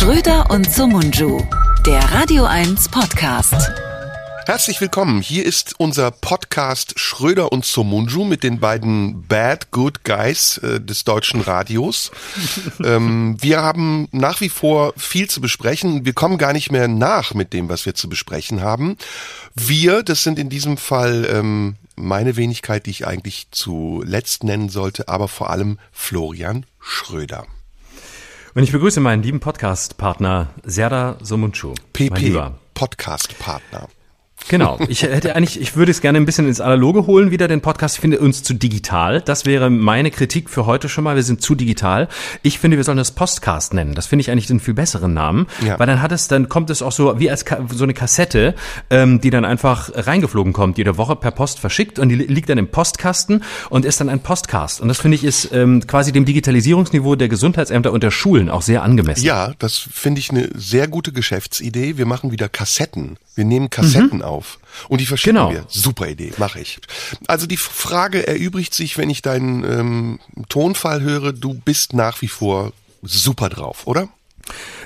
Schröder und Sumunju, der Radio 1 Podcast. Herzlich willkommen. Hier ist unser Podcast Schröder und Somunju mit den beiden Bad Good Guys äh, des deutschen Radios. ähm, wir haben nach wie vor viel zu besprechen. Wir kommen gar nicht mehr nach mit dem, was wir zu besprechen haben. Wir, das sind in diesem Fall ähm, meine Wenigkeit, die ich eigentlich zuletzt nennen sollte, aber vor allem Florian Schröder. Und ich begrüße meinen lieben Podcast-Partner Serda Somunchu. PP, Podcast-Partner. Genau. Ich hätte eigentlich, ich würde es gerne ein bisschen ins Analoge holen, wieder den Podcast. Ich finde uns zu digital. Das wäre meine Kritik für heute schon mal. Wir sind zu digital. Ich finde, wir sollen das Postcast nennen. Das finde ich eigentlich den viel besseren Namen. Ja. Weil dann hat es, dann kommt es auch so wie als so eine Kassette, ähm, die dann einfach reingeflogen kommt, jede Woche per Post verschickt und die liegt dann im Postkasten und ist dann ein Postcast. Und das finde ich ist ähm, quasi dem Digitalisierungsniveau der Gesundheitsämter und der Schulen auch sehr angemessen. Ja, das finde ich eine sehr gute Geschäftsidee. Wir machen wieder Kassetten. Wir nehmen Kassetten mhm. auf und die verschicken genau. wir. Super Idee, mache ich. Also die Frage erübrigt sich, wenn ich deinen ähm, Tonfall höre, du bist nach wie vor super drauf, oder?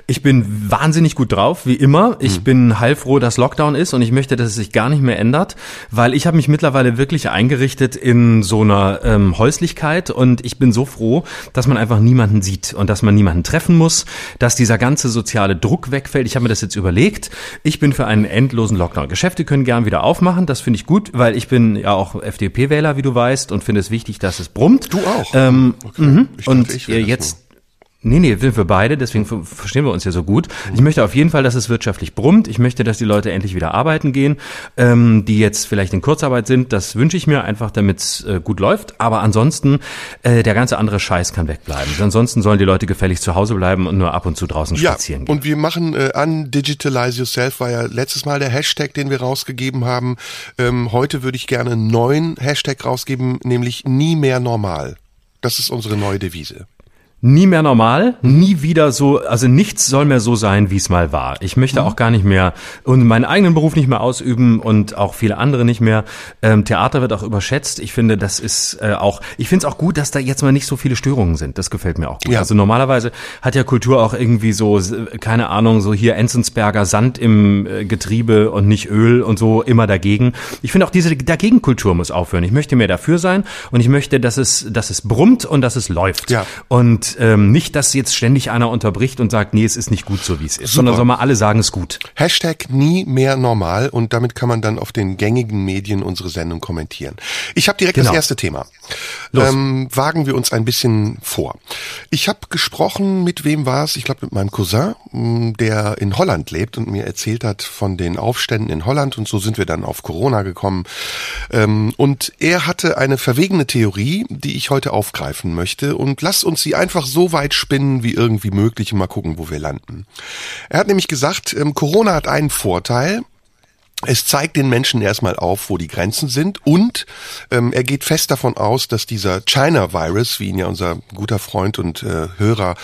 Ich bin wahnsinnig gut drauf, wie immer. Ich mhm. bin heilfroh, dass Lockdown ist und ich möchte, dass es sich gar nicht mehr ändert, weil ich habe mich mittlerweile wirklich eingerichtet in so einer ähm, Häuslichkeit und ich bin so froh, dass man einfach niemanden sieht und dass man niemanden treffen muss, dass dieser ganze soziale Druck wegfällt. Ich habe mir das jetzt überlegt. Ich bin für einen endlosen Lockdown. Geschäfte können gern wieder aufmachen, das finde ich gut, weil ich bin ja auch FDP-Wähler, wie du weißt, und finde es wichtig, dass es brummt. Du auch. Ähm, okay. Mhm. und jetzt Nee, nee, sind wir beide, deswegen verstehen wir uns ja so gut. Ich möchte auf jeden Fall, dass es wirtschaftlich brummt. Ich möchte, dass die Leute endlich wieder arbeiten gehen, ähm, die jetzt vielleicht in Kurzarbeit sind. Das wünsche ich mir einfach, damit es äh, gut läuft. Aber ansonsten, äh, der ganze andere Scheiß kann wegbleiben. Ansonsten sollen die Leute gefälligst zu Hause bleiben und nur ab und zu draußen ja, spazieren gehen. Und wir machen äh, an Digitalize Yourself war ja letztes Mal der Hashtag, den wir rausgegeben haben. Ähm, heute würde ich gerne einen neuen Hashtag rausgeben, nämlich nie mehr normal. Das ist unsere neue Devise nie mehr normal, nie wieder so, also nichts soll mehr so sein, wie es mal war. Ich möchte mhm. auch gar nicht mehr und meinen eigenen Beruf nicht mehr ausüben und auch viele andere nicht mehr. Ähm, Theater wird auch überschätzt. Ich finde, das ist äh, auch, ich finde es auch gut, dass da jetzt mal nicht so viele Störungen sind. Das gefällt mir auch gut. Ja. Also normalerweise hat ja Kultur auch irgendwie so, keine Ahnung, so hier Enzensberger Sand im äh, Getriebe und nicht Öl und so immer dagegen. Ich finde auch diese Dagegenkultur muss aufhören. Ich möchte mehr dafür sein und ich möchte, dass es, dass es brummt und dass es läuft. Ja. Und ähm, nicht, dass jetzt ständig einer unterbricht und sagt, nee, es ist nicht gut so, wie es ist, Super. sondern soll mal alle sagen, es ist gut. Hashtag nie mehr normal und damit kann man dann auf den gängigen Medien unsere Sendung kommentieren. Ich habe direkt genau. das erste Thema. Ähm, wagen wir uns ein bisschen vor. Ich habe gesprochen, mit wem war es? Ich glaube mit meinem Cousin, mm, der in Holland lebt und mir erzählt hat von den Aufständen in Holland und so sind wir dann auf Corona gekommen. Ähm, und er hatte eine verwegene Theorie, die ich heute aufgreifen möchte und lass uns sie einfach einfach so weit spinnen wie irgendwie möglich und mal gucken, wo wir landen. Er hat nämlich gesagt, ähm, Corona hat einen Vorteil, es zeigt den Menschen erstmal auf, wo die Grenzen sind und ähm, er geht fest davon aus, dass dieser China-Virus, wie ihn ja unser guter Freund und äh, Hörer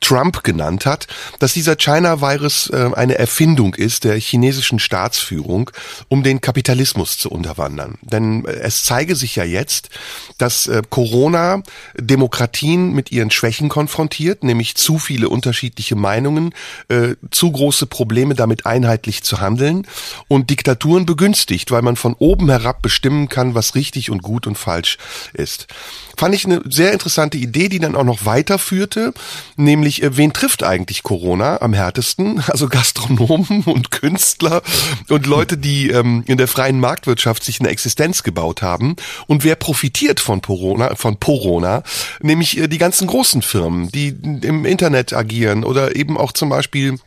Trump genannt hat, dass dieser China-Virus äh, eine Erfindung ist der chinesischen Staatsführung, um den Kapitalismus zu unterwandern. Denn äh, es zeige sich ja jetzt, dass äh, Corona Demokratien mit ihren Schwächen konfrontiert, nämlich zu viele unterschiedliche Meinungen, äh, zu große Probleme damit einheitlich zu handeln und Diktaturen begünstigt, weil man von oben herab bestimmen kann, was richtig und gut und falsch ist. Fand ich eine sehr interessante Idee, die dann auch noch weiterführte, nämlich äh, wen trifft eigentlich Corona am härtesten? Also Gastronomen und Künstler und Leute, die ähm, in der freien Marktwirtschaft sich eine Existenz gebaut haben. Und wer profitiert von Corona, von Corona, nämlich äh, die ganzen großen Firmen, die im Internet agieren oder eben auch zum Beispiel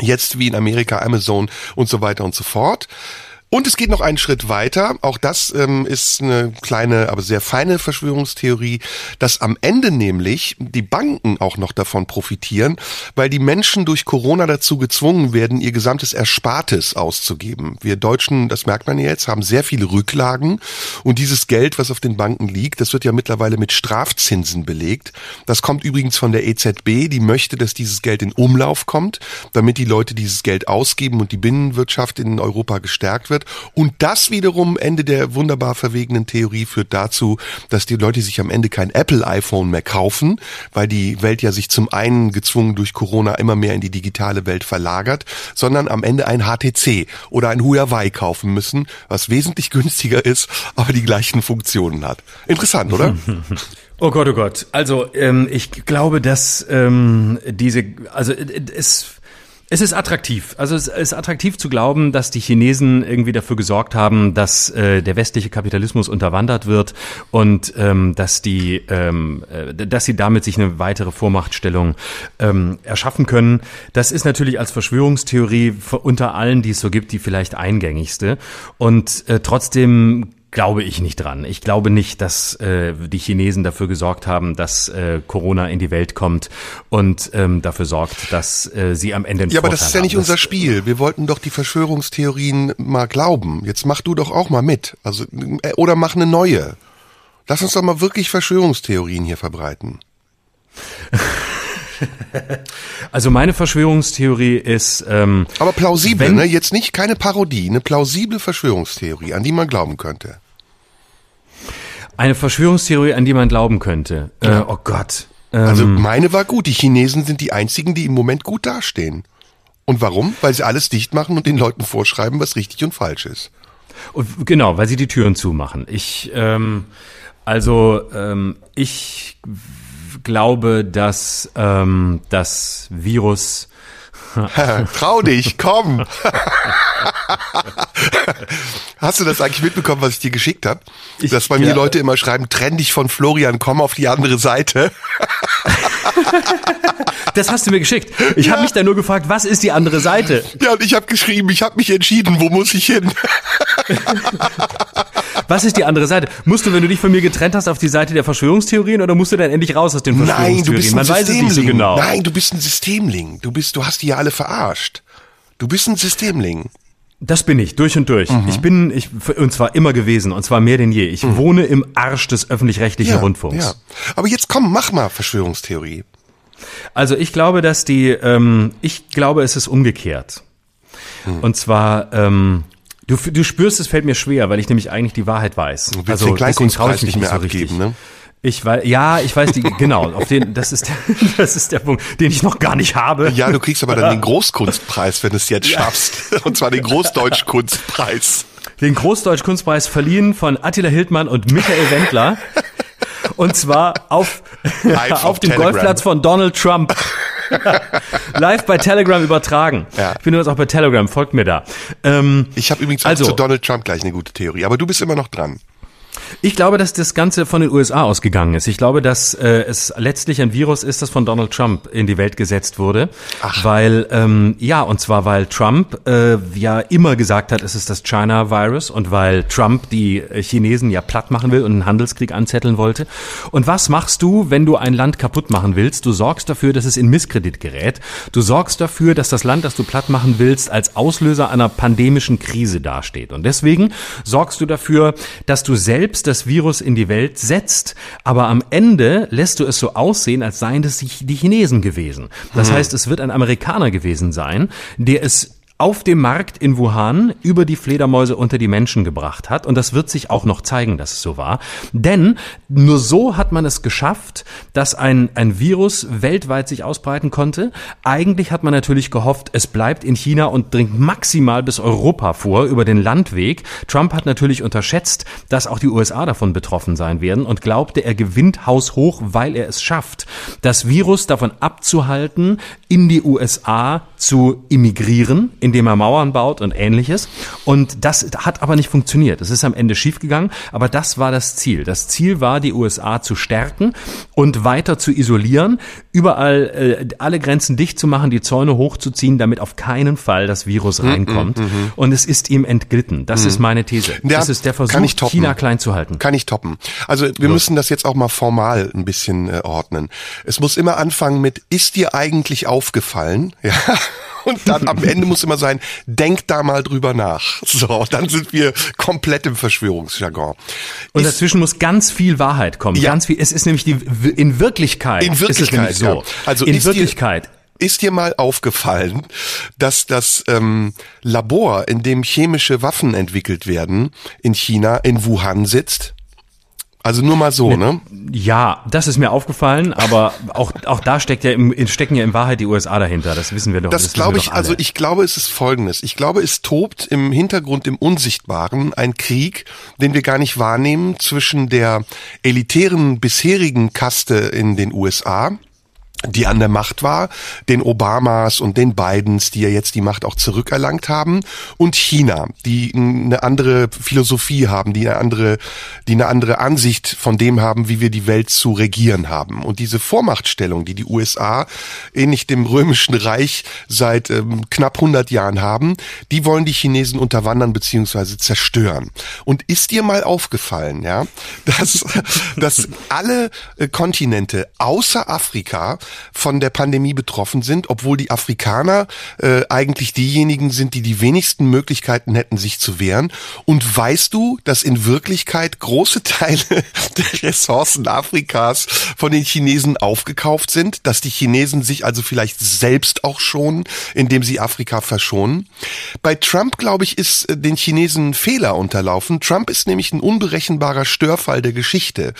Jetzt wie in Amerika Amazon und so weiter und so fort. Und es geht noch einen Schritt weiter. Auch das ähm, ist eine kleine, aber sehr feine Verschwörungstheorie, dass am Ende nämlich die Banken auch noch davon profitieren, weil die Menschen durch Corona dazu gezwungen werden, ihr gesamtes Erspartes auszugeben. Wir Deutschen, das merkt man jetzt, haben sehr viele Rücklagen und dieses Geld, was auf den Banken liegt, das wird ja mittlerweile mit Strafzinsen belegt. Das kommt übrigens von der EZB, die möchte, dass dieses Geld in Umlauf kommt, damit die Leute dieses Geld ausgeben und die Binnenwirtschaft in Europa gestärkt wird. Und das wiederum, Ende der wunderbar verwegenen Theorie, führt dazu, dass die Leute sich am Ende kein Apple-iPhone mehr kaufen, weil die Welt ja sich zum einen gezwungen durch Corona immer mehr in die digitale Welt verlagert, sondern am Ende ein HTC oder ein Huawei kaufen müssen, was wesentlich günstiger ist, aber die gleichen Funktionen hat. Interessant, oder? Oh Gott, oh Gott. Also ähm, ich glaube, dass ähm, diese, also äh, es es ist attraktiv. Also es ist attraktiv zu glauben, dass die Chinesen irgendwie dafür gesorgt haben, dass äh, der westliche Kapitalismus unterwandert wird und ähm, dass die, ähm, äh, dass sie damit sich eine weitere Vormachtstellung ähm, erschaffen können. Das ist natürlich als Verschwörungstheorie unter allen, die es so gibt, die vielleicht eingängigste. Und äh, trotzdem glaube ich nicht dran. Ich glaube nicht, dass äh, die Chinesen dafür gesorgt haben, dass äh, Corona in die Welt kommt und ähm, dafür sorgt, dass äh, sie am Ende Ja, aber das ist ja nicht haben. unser Spiel. Wir wollten doch die Verschwörungstheorien mal glauben. Jetzt mach du doch auch mal mit. Also äh, oder mach eine neue. Lass uns doch mal wirklich Verschwörungstheorien hier verbreiten. Also meine Verschwörungstheorie ist. Ähm, Aber plausibel, wenn, ne? Jetzt nicht keine Parodie, eine plausible Verschwörungstheorie, an die man glauben könnte. Eine Verschwörungstheorie, an die man glauben könnte. Äh, ja. Äh, oh Gott. also ähm, meine war gut. Die Chinesen sind die einzigen, die im Moment gut dastehen. Und warum? Weil sie alles dicht machen und den Leuten vorschreiben, was richtig und falsch ist. Und genau, weil sie die Türen zumachen. Ich, ähm, also ähm, ich glaube, dass ähm, das Virus Trau dich, komm. Hast du das eigentlich mitbekommen, was ich dir geschickt habe? Dass bei ja. mir Leute immer schreiben, trenn dich von Florian, komm auf die andere Seite. das hast du mir geschickt. Ich ja. habe mich da nur gefragt, was ist die andere Seite? Ja, und ich habe geschrieben, ich habe mich entschieden, wo muss ich hin? Was ist die andere Seite? Musst du, wenn du dich von mir getrennt hast, auf die Seite der Verschwörungstheorien oder musst du dann endlich raus aus den Verschwörungstheorien? Nein, du bist ein Man nicht so genau. Nein, du bist ein Systemling. Du bist, du hast die ja alle verarscht. Du bist ein Systemling. Das bin ich, durch und durch. Mhm. Ich bin, ich, und zwar immer gewesen, und zwar mehr denn je. Ich mhm. wohne im Arsch des öffentlich-rechtlichen ja, Rundfunks. Ja. Aber jetzt komm, mach mal Verschwörungstheorie. Also ich glaube, dass die, ähm, ich glaube, es ist umgekehrt. Mhm. Und zwar, ähm, Du, du spürst, es fällt mir schwer, weil ich nämlich eigentlich die Wahrheit weiß. Du willst also den Kleinkunstpreis nicht mehr so abgeben, richtig. ne? Ich weiß, ja, ich weiß die, genau, auf den, das ist, der, das ist der Punkt, den ich noch gar nicht habe. Ja, du kriegst aber dann den Großkunstpreis, wenn du es jetzt schaffst. Und zwar den Großdeutschkunstpreis. Den Großdeutschkunstpreis verliehen von Attila Hildmann und Michael Wendler. Und zwar auf, auf dem Telegram. Golfplatz von Donald Trump. Live bei Telegram übertragen. Ja. Ich bin übrigens auch bei Telegram, folgt mir da. Ähm, ich habe übrigens also, zu Donald Trump gleich eine gute Theorie, aber du bist immer noch dran. Ich glaube, dass das Ganze von den USA ausgegangen ist. Ich glaube, dass äh, es letztlich ein Virus ist, das von Donald Trump in die Welt gesetzt wurde. Ach. Weil, ähm, ja, und zwar, weil Trump äh, ja immer gesagt hat, es ist das China-Virus und weil Trump die Chinesen ja platt machen will und einen Handelskrieg anzetteln wollte. Und was machst du, wenn du ein Land kaputt machen willst? Du sorgst dafür, dass es in Misskredit gerät. Du sorgst dafür, dass das Land, das du platt machen willst, als Auslöser einer pandemischen Krise dasteht. Und deswegen sorgst du dafür, dass du selbst selbst das Virus in die Welt setzt, aber am Ende lässt du es so aussehen, als seien das die Chinesen gewesen. Das hm. heißt, es wird ein Amerikaner gewesen sein, der es auf dem Markt in Wuhan über die Fledermäuse unter die Menschen gebracht hat. Und das wird sich auch noch zeigen, dass es so war. Denn nur so hat man es geschafft, dass ein, ein Virus weltweit sich ausbreiten konnte. Eigentlich hat man natürlich gehofft, es bleibt in China und dringt maximal bis Europa vor über den Landweg. Trump hat natürlich unterschätzt, dass auch die USA davon betroffen sein werden und glaubte, er gewinnt haushoch, weil er es schafft, das Virus davon abzuhalten, in die USA zu immigrieren indem er Mauern baut und ähnliches. Und das hat aber nicht funktioniert. Es ist am Ende schiefgegangen, aber das war das Ziel. Das Ziel war, die USA zu stärken und weiter zu isolieren, überall äh, alle Grenzen dicht zu machen, die Zäune hochzuziehen, damit auf keinen Fall das Virus hm, reinkommt. Mm, mm, mm, und es ist ihm entglitten. Das mm. ist meine These. Ja, das ist der Versuch, China klein zu halten. Kann ich toppen. Also wir Los. müssen das jetzt auch mal formal ein bisschen äh, ordnen. Es muss immer anfangen mit, ist dir eigentlich aufgefallen? Ja. Und dann am Ende muss immer sein, denk da mal drüber nach. So, dann sind wir komplett im Verschwörungsjargon. Und ist, dazwischen muss ganz viel Wahrheit kommen. Ja. Ganz viel. Es ist nämlich die, in Wirklichkeit. In Wirklichkeit, so. Ja. Also in Wirklichkeit ist dir mal aufgefallen, dass das ähm, Labor, in dem chemische Waffen entwickelt werden, in China, in Wuhan sitzt? Also nur mal so, ne? Ja, das ist mir aufgefallen, aber auch, auch da steckt ja im, stecken ja in Wahrheit die USA dahinter. Das wissen wir doch. Das, das glaube ich, also ich glaube, es ist folgendes. Ich glaube, es tobt im Hintergrund, im Unsichtbaren ein Krieg, den wir gar nicht wahrnehmen zwischen der elitären bisherigen Kaste in den USA, die an der Macht war, den Obamas und den Bidens, die ja jetzt die Macht auch zurückerlangt haben, und China, die eine andere Philosophie haben, die eine andere, die eine andere Ansicht von dem haben, wie wir die Welt zu regieren haben. Und diese Vormachtstellung, die die USA ähnlich dem römischen Reich seit ähm, knapp 100 Jahren haben, die wollen die Chinesen unterwandern beziehungsweise zerstören. Und ist dir mal aufgefallen, ja, dass, dass alle äh, Kontinente außer Afrika von der Pandemie betroffen sind, obwohl die Afrikaner äh, eigentlich diejenigen sind, die die wenigsten Möglichkeiten hätten, sich zu wehren. Und weißt du, dass in Wirklichkeit große Teile der Ressourcen Afrikas von den Chinesen aufgekauft sind, dass die Chinesen sich also vielleicht selbst auch schonen, indem sie Afrika verschonen? Bei Trump, glaube ich, ist äh, den Chinesen Fehler unterlaufen. Trump ist nämlich ein unberechenbarer Störfall der Geschichte.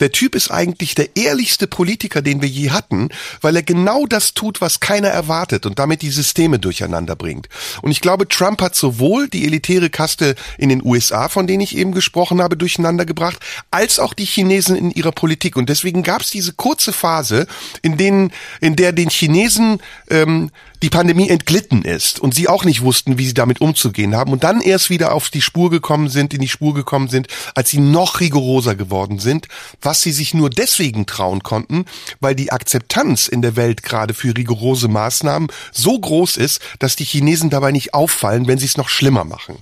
Der Typ ist eigentlich der ehrlichste Politiker, den wir je hatten, weil er genau das tut, was keiner erwartet und damit die Systeme durcheinander bringt. Und ich glaube, Trump hat sowohl die elitäre Kaste in den USA, von denen ich eben gesprochen habe, durcheinander gebracht, als auch die Chinesen in ihrer Politik. Und deswegen gab es diese kurze Phase, in denen, in der den Chinesen ähm, die Pandemie entglitten ist und sie auch nicht wussten, wie sie damit umzugehen haben und dann erst wieder auf die Spur gekommen sind, in die Spur gekommen sind, als sie noch rigoroser geworden sind, was sie sich nur deswegen trauen konnten, weil die Akzeptanz in der Welt gerade für rigorose Maßnahmen so groß ist, dass die Chinesen dabei nicht auffallen, wenn sie es noch schlimmer machen.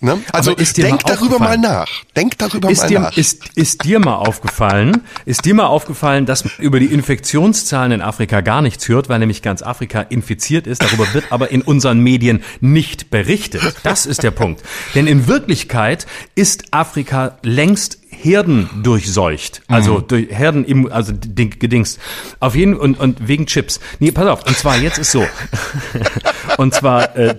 Ne? Also denk mal darüber mal nach. Denk darüber ist mal dir, nach. Ist, ist dir mal aufgefallen, ist dir mal aufgefallen, dass man über die Infektionszahlen in Afrika gar nichts hört, weil nämlich ganz Afrika infiziert ist. Darüber wird aber in unseren Medien nicht berichtet. Das ist der Punkt. Denn in Wirklichkeit ist Afrika längst Herden durchseucht. Also mhm. durch Herden im, also gedingst. Auf jeden und, und wegen Chips. Nee, pass auf. Und zwar jetzt ist so. und zwar äh,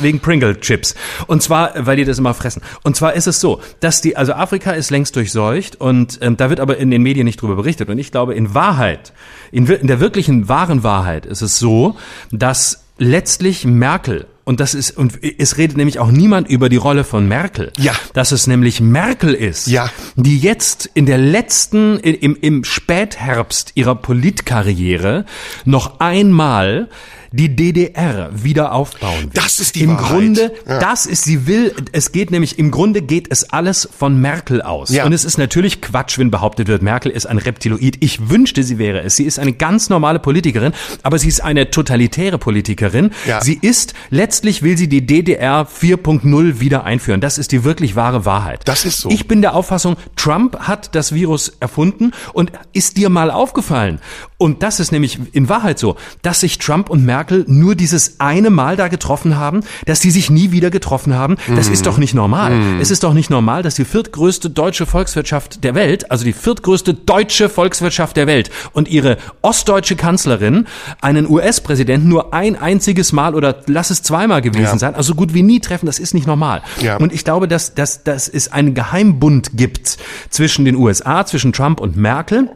wegen Pringle Chips. Und zwar, weil die das immer fressen. Und zwar ist es so, dass die, also Afrika ist längst durchseucht und ähm, da wird aber in den Medien nicht drüber berichtet. Und ich glaube, in Wahrheit, in, in der wirklichen wahren Wahrheit ist es so, dass letztlich Merkel und das ist, und es redet nämlich auch niemand über die Rolle von Merkel. Ja. Dass es nämlich Merkel ist, ja. die jetzt in der letzten, im, im Spätherbst ihrer Politkarriere noch einmal die DDR wieder aufbauen will. Das ist die Im Wahrheit. Grunde, ja. das ist, sie will, es geht nämlich, im Grunde geht es alles von Merkel aus. Ja. Und es ist natürlich Quatsch, wenn behauptet wird, Merkel ist ein Reptiloid. Ich wünschte, sie wäre es. Sie ist eine ganz normale Politikerin, aber sie ist eine totalitäre Politikerin. Ja. Sie ist, letztlich will sie die DDR 4.0 wieder einführen. Das ist die wirklich wahre Wahrheit. Das ist so. Ich bin der Auffassung, Trump hat das Virus erfunden und ist dir mal aufgefallen. Und das ist nämlich in Wahrheit so, dass sich Trump und Merkel nur dieses eine Mal da getroffen haben, dass sie sich nie wieder getroffen haben. Das ist doch nicht normal. Es ist doch nicht normal, dass die viertgrößte deutsche Volkswirtschaft der Welt, also die viertgrößte deutsche Volkswirtschaft der Welt und ihre ostdeutsche Kanzlerin einen US-Präsidenten nur ein einziges Mal oder lass es zweimal gewesen Ja. sein, also gut wie nie treffen, das ist nicht normal. Ja. Und ich glaube, dass, dass, dass es einen Geheimbund gibt zwischen den USA, zwischen Trump und Merkel.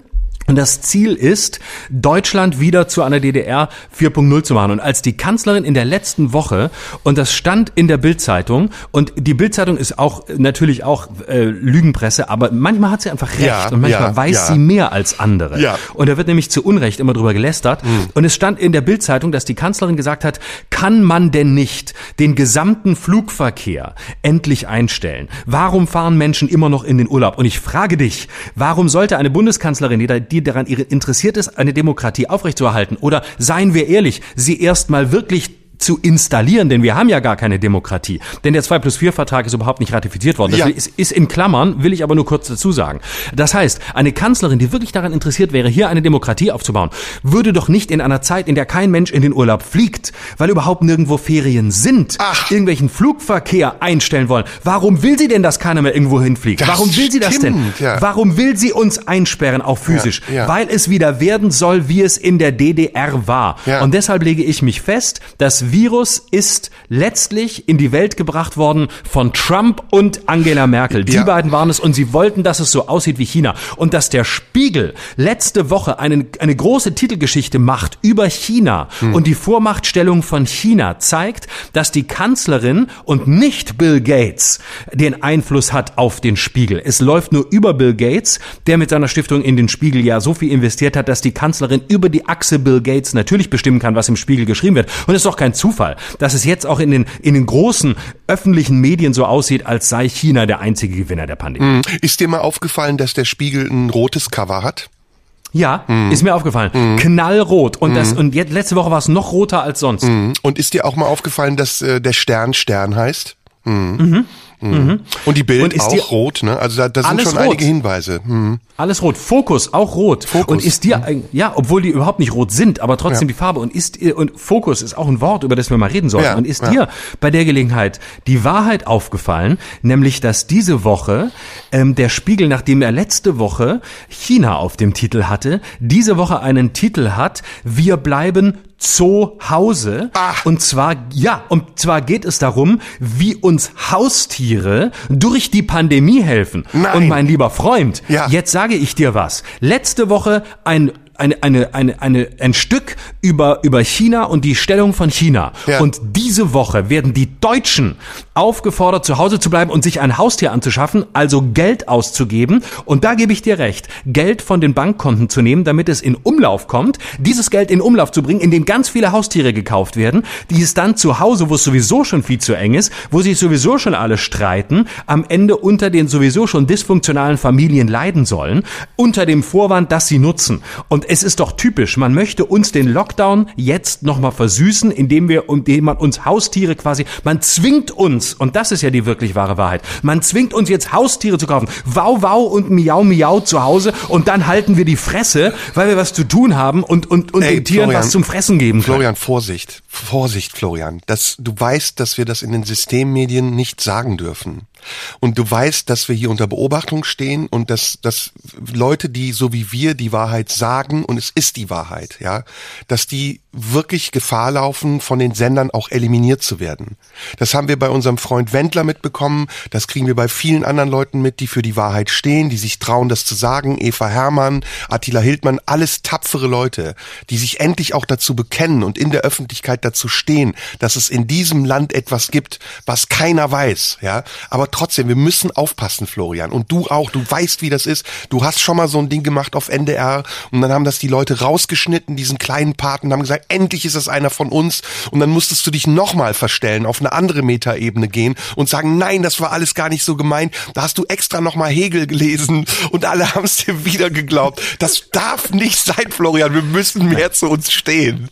Und das Ziel ist, Deutschland wieder zu einer DDR 4.0 zu machen. Und als die Kanzlerin in der letzten Woche, und das stand in der Bildzeitung, und die Bildzeitung ist auch natürlich auch äh, Lügenpresse, aber manchmal hat sie einfach recht Ja, und manchmal ja, weiß ja. sie mehr als andere. Ja. Und da wird nämlich zu Unrecht immer drüber gelästert. Und es stand in der Bildzeitung, dass die Kanzlerin gesagt hat, kann man denn nicht den gesamten Flugverkehr endlich einstellen? Warum fahren Menschen immer noch in den Urlaub? Und ich frage dich, warum sollte eine Bundeskanzlerin, die, da, die daran interessiert ist, eine Demokratie aufrechtzuerhalten, oder seien wir ehrlich, sie erstmal wirklich zu installieren, denn wir haben ja gar keine Demokratie. Denn der 2 plus 4 Vertrag ist überhaupt nicht ratifiziert worden. Das ja. ist, ist in Klammern, will ich aber nur kurz dazu sagen. Das heißt, eine Kanzlerin, die wirklich daran interessiert wäre, hier eine Demokratie aufzubauen, würde doch nicht in einer Zeit, in der kein Mensch in den Urlaub fliegt, weil überhaupt nirgendwo Ferien sind, Ach. irgendwelchen Flugverkehr einstellen wollen. Warum will sie denn, dass keiner mehr irgendwo hinfliegt? Das Warum will sie das denn? Ja. Warum will sie uns einsperren, auch physisch? Ja. Weil es wieder werden soll, wie es in der DDR war. Und deshalb lege ich mich fest, das Virus ist letztlich in die Welt gebracht worden von Trump und Angela Merkel. Die beiden waren es und sie wollten, dass es so aussieht wie China. Und dass der Spiegel letzte Woche einen, eine große Titelgeschichte macht über China hm. und die Vormachtstellung von China zeigt, dass die Kanzlerin und nicht Bill Gates den Einfluss hat auf den Spiegel. Es läuft nur über Bill Gates, der mit seiner Stiftung in den Spiegel ja so viel investiert hat, dass die Kanzlerin über die Achse Bill Gates natürlich bestimmen kann, was im Spiegel geschrieben wird. Und es ist doch kein Zufall, dass es jetzt auch in den, in den großen öffentlichen Medien so aussieht, als sei China der einzige Gewinner der Pandemie. Hm. Ist dir mal aufgefallen, dass der Spiegel ein rotes Cover hat? Ja, mm. ist mir aufgefallen. Mm. Knallrot. Und das, mm. und jetzt, letzte Woche war es noch roter als sonst. Mm. Und ist dir auch mal aufgefallen, dass äh, der Stern Stern heißt? Mm. Mhm. Mhm. Und die Bild und auch rot, ne? Also da, da sind schon rot. einige Hinweise. Mhm. Alles rot. Fokus auch rot. Fokus. Und ist dir mhm. ja, obwohl die überhaupt nicht rot sind, aber trotzdem ja. die Farbe und ist und Fokus ist auch ein Wort, über das wir mal reden sollten. Ja. Und ist ja. dir bei der Gelegenheit die Wahrheit aufgefallen, nämlich dass diese Woche ähm, der Spiegel, nachdem er letzte Woche China auf dem Titel hatte, diese Woche einen Titel hat: Wir bleiben zu Hause. Ach. Und zwar, ja, und zwar geht es darum, wie uns Haustiere durch die Pandemie helfen. Nein. Und mein lieber Freund, ja. jetzt sage ich dir was. Letzte Woche ein eine, eine, eine, eine, ein Stück über, über China und die Stellung von China. Ja. Und diese Woche werden die Deutschen aufgefordert, zu Hause zu bleiben und sich ein Haustier anzuschaffen, also Geld auszugeben. Und da gebe ich dir recht, Geld von den Bankkonten zu nehmen, damit es in Umlauf kommt, dieses Geld in Umlauf zu bringen, in dem ganz viele Haustiere gekauft werden, die es dann zu Hause, wo es sowieso schon viel zu eng ist, wo sich sowieso schon alle streiten, am Ende unter den sowieso schon dysfunktionalen Familien leiden sollen, unter dem Vorwand, dass sie nutzen. Und es ist doch typisch, man möchte uns den Lockdown jetzt nochmal versüßen, indem wir, indem man uns Haustiere quasi, man zwingt uns, und das ist ja die wirklich wahre Wahrheit, man zwingt uns jetzt Haustiere zu kaufen. Wow, wow und miau, miau zu Hause und dann halten wir die Fresse, weil wir was zu tun haben und, und, und Ey, den Tieren Florian, was zum Fressen geben können. Florian, Vorsicht, Vorsicht, Florian. Das, du weißt, dass wir das in den Systemmedien nicht sagen dürfen. Und du weißt, dass wir hier unter Beobachtung stehen und dass, dass Leute, die so wie wir die Wahrheit sagen, und es ist die Wahrheit, ja, dass die wirklich Gefahr laufen, von den Sendern auch eliminiert zu werden. Das haben wir bei unserem Freund Wendler mitbekommen, das kriegen wir bei vielen anderen Leuten mit, die für die Wahrheit stehen, die sich trauen, das zu sagen. Eva Hermann, Attila Hildmann, alles tapfere Leute, die sich endlich auch dazu bekennen und in der Öffentlichkeit dazu stehen, dass es in diesem Land etwas gibt, was keiner weiß, ja. Aber trotzdem, wir müssen aufpassen, Florian. Und du auch, du weißt, wie das ist. Du hast schon mal so ein Ding gemacht auf NDR und dann haben das die Leute rausgeschnitten, diesen kleinen Paten, haben gesagt, endlich ist das einer von uns. Und dann musstest du dich nochmal verstellen, auf eine andere Metaebene gehen und sagen, nein, das war alles gar nicht so gemeint. Da hast du extra nochmal Hegel gelesen und alle haben es dir wieder geglaubt. Das darf nicht sein, Florian. Wir müssen mehr zu uns stehen.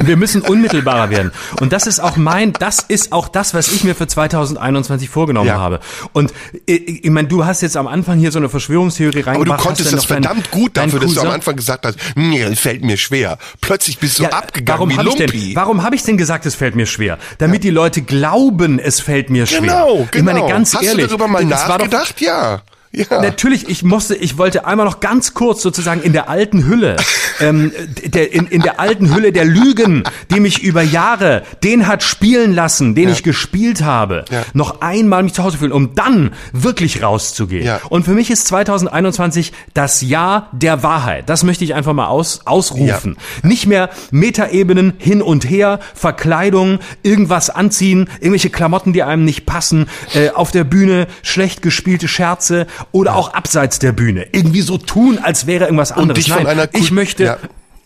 Wir müssen unmittelbarer werden. Und das ist auch mein, das ist auch das, was ich mir für 2021 vorgenommen ja. habe. Und ich, ich meine, du hast jetzt am Anfang hier so eine Verschwörungstheorie reingebracht. Aber du konntest das verdammt dein, gut dafür, dass du am Anfang gesagt hast, nee, es fällt mir schwer. Plötzlich bist du ja, abgegangen warum wie hab Ich denn, warum habe ich denn gesagt, es fällt mir schwer? Damit ja. die Leute glauben, es fällt mir schwer. Genau, genau. Ich meine, ganz hast ehrlich. Hast du darüber mal nachgedacht? Doch, ja. Ja. Natürlich, ich musste, ich wollte einmal noch ganz kurz sozusagen in der alten Hülle, ähm, der, in, in der alten Hülle der Lügen, die mich über Jahre den hat spielen lassen, den ja. ich gespielt habe, ja. noch einmal mich zu Hause fühlen, um dann wirklich rauszugehen. Ja. Und für mich ist 2021 das Jahr der Wahrheit. Das möchte ich einfach mal aus, ausrufen. Nicht mehr Metaebenen hin und her, Verkleidung, irgendwas anziehen, irgendwelche Klamotten, die einem nicht passen, äh, auf der Bühne schlecht gespielte Scherze oder ja. auch abseits der Bühne. Irgendwie so tun, als wäre irgendwas anderes. Nein, ich möchte, ja.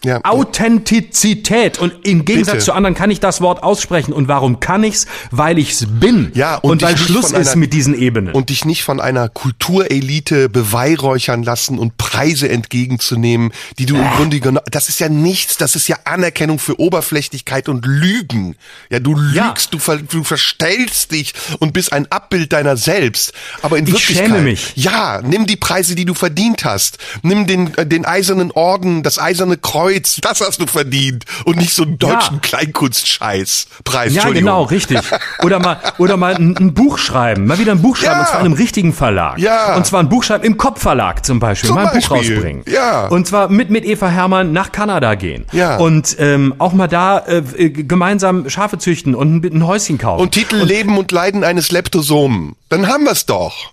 Ja. Authentizität. Und im Gegensatz Bitte. zu anderen kann ich das Wort aussprechen. Und warum kann ich's? Weil ich's bin. Ja, und, und weil Schluss einer, ist mit diesen Ebenen. Und dich nicht von einer Kulturelite beweihräuchern lassen und Preise entgegenzunehmen, die du äh. im Grunde genommen, das ist ja nichts, das ist ja Anerkennung für Oberflächlichkeit und Lügen. Ja, du lügst, ja. Du, ver, du verstellst dich und bist ein Abbild deiner selbst. Aber in ich Wirklichkeit. Schäme mich. Ja, nimm die Preise, die du verdient hast. Nimm den, äh, den eisernen Orden, das eiserne Kreuz, Kreuz, das hast du verdient und nicht so einen deutschen ja. Kleinkunstscheiß Preis. Ja, genau, richtig. Oder mal oder mal ein, ein, Buch schreiben, mal wieder ein Buch schreiben ja. und zwar in einem richtigen Verlag. Ja. Und zwar ein Buch schreiben im Kopfverlag zum Beispiel, zum mal ein Beispiel. Buch rausbringen. Ja. Und zwar mit mit Eva Hermann nach Kanada gehen. Ja. Und ähm, auch mal da äh, gemeinsam Schafe züchten und ein, ein Häuschen kaufen. Und Titel und, Leben und Leiden eines Leptosomen. Dann haben wir's doch.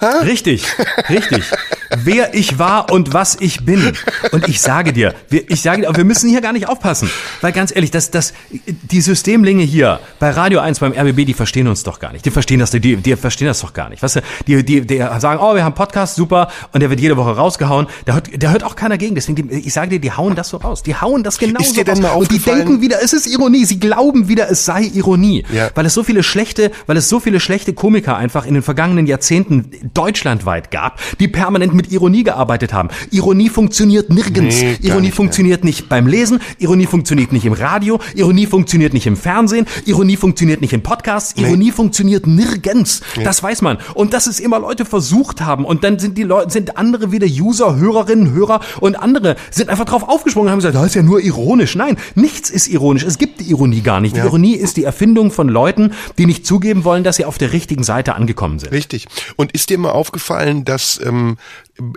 Ha? Richtig, richtig. Wer ich war und was ich bin. Und ich sage dir, wir, ich sage dir, wir müssen hier gar nicht aufpassen. Weil ganz ehrlich, das, das, die Systemlinge hier bei Radio 1 beim RBB, die verstehen uns doch gar nicht. Die verstehen das, die, die verstehen das doch gar nicht. Weißt du, die, die, die sagen, oh, wir haben Podcast, super, und der wird jede Woche rausgehauen. Da hört, da hört auch keiner gegen. Deswegen, ich sage dir, die hauen das so raus. Die hauen das genau Ist dir denn mal Und die denken wieder, es ist Ironie. Sie glauben wieder, es sei Ironie. Ja. Weil es so viele schlechte, weil es so viele schlechte Komiker einfach in den vergangenen Jahrzehnten deutschlandweit gab, die permanent mit Ironie gearbeitet haben. Ironie funktioniert nirgends. Nee, Ironie nicht, funktioniert ja. nicht beim Lesen, Ironie funktioniert nicht im Radio, Ironie funktioniert nicht im Fernsehen, Ironie funktioniert nicht im Podcast, Ironie nee. funktioniert nirgends. Nee. Das weiß man. Und dass es immer Leute versucht haben und dann sind die Leute, sind andere wieder User, Hörerinnen, Hörer und andere sind einfach drauf aufgesprungen und haben gesagt, das ist ja nur ironisch. Nein, nichts ist ironisch. Es gibt die Ironie gar nicht. Die ja. Ironie ist die Erfindung von Leuten, die nicht zugeben wollen, dass sie auf der richtigen Seite angekommen sind. Richtig. Und ist dir mal aufgefallen, dass ähm,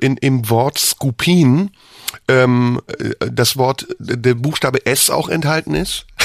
in, im Wort Skupin ähm, äh, das Wort, der Buchstabe S auch enthalten ist?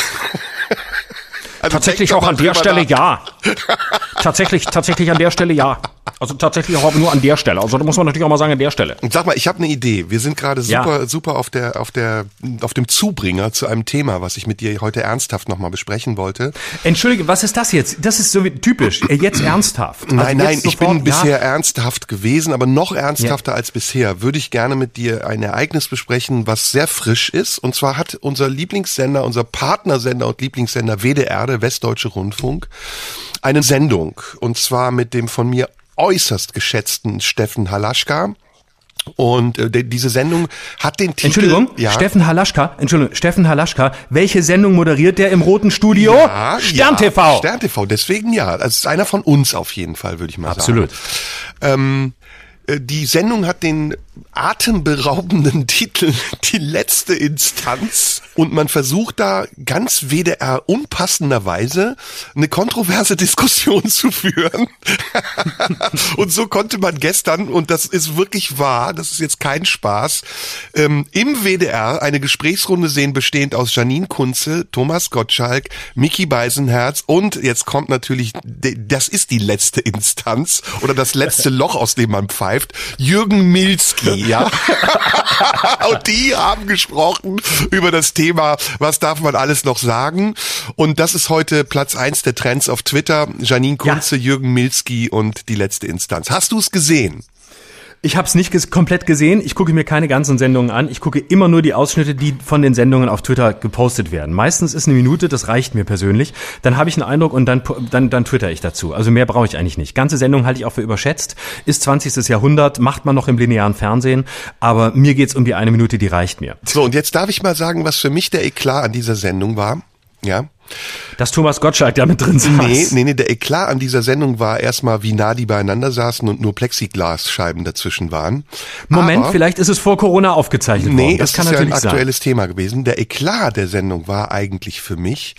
Also tatsächlich auch an der Stelle nach. ja. tatsächlich, tatsächlich an der Stelle ja. Also tatsächlich auch nur an der Stelle. Also da muss man natürlich auch mal sagen an der Stelle. Und sag mal, ich habe eine Idee. Wir sind gerade super, ja. super auf der, auf der, auf dem Zubringer zu einem Thema, was ich mit dir heute ernsthaft nochmal besprechen wollte. Entschuldige, was ist das jetzt? Das ist so typisch. Äh, jetzt ernsthaft. Also nein, nein, sofort, ich bin bisher ernsthaft gewesen, aber noch ernsthafter ja. als bisher. Würde ich gerne mit dir ein Ereignis besprechen, was sehr frisch ist. Und zwar hat unser Lieblingssender, unser Partnersender und Lieblingssender WDR, der Westdeutsche Rundfunk, eine Sendung. Und zwar mit dem von mir äußerst geschätzten Steffen Halaschka. Und äh, diese Sendung hat den Titel. Entschuldigung, ja. Steffen Halaschka, Entschuldigung, Steffen Halaschka, welche Sendung moderiert der im roten Studio? Ja, Stern ja, TV. Stern TV, deswegen ja. Also es ist einer von uns auf jeden Fall, würde ich mal Absolut. sagen. Absolut. Ähm, äh, die Sendung hat den atemberaubenden Titel Die letzte Instanz und man versucht da ganz WDR unpassenderweise eine kontroverse Diskussion zu führen. und so konnte man gestern, und das ist wirklich wahr, das ist jetzt kein Spaß, ähm, im WDR eine Gesprächsrunde sehen, bestehend aus Janine Kunze, Thomas Gottschalk, Mickey Beisenherz und jetzt kommt natürlich, das ist die letzte Instanz oder das letzte Loch, aus dem man pfeift, Jürgen Milski ja. und die haben gesprochen über das Thema, was darf man alles noch sagen. Und das ist heute Platz eins der Trends auf Twitter. Janine Kunze, ja. Jürgen Milski und die letzte Instanz. Hast du es gesehen? Ich habe es nicht ges komplett gesehen. Ich gucke mir keine ganzen Sendungen an. Ich gucke immer nur die Ausschnitte, die von den Sendungen auf Twitter gepostet werden. Meistens ist eine Minute, das reicht mir persönlich. Dann habe ich einen Eindruck und dann, dann, dann twitter ich dazu. Also mehr brauche ich eigentlich nicht. Ganze Sendung halte ich auch für überschätzt. Ist 20. Jahrhundert, macht man noch im linearen Fernsehen. Aber mir geht's um die eine Minute, die reicht mir. So, und jetzt darf ich mal sagen, was für mich der Eklat an dieser Sendung war. Ja. Dass Thomas Gottschalk da mit drin saß. Nee, nee, nee, der Eklat an dieser Sendung war erstmal, wie nah die beieinander saßen und nur Plexiglasscheiben dazwischen waren. Moment, Aber, vielleicht ist es vor Corona aufgezeichnet nee, worden. Das kann ist natürlich ja ein aktuelles sein. Thema gewesen. Der Eklat der Sendung war eigentlich für mich,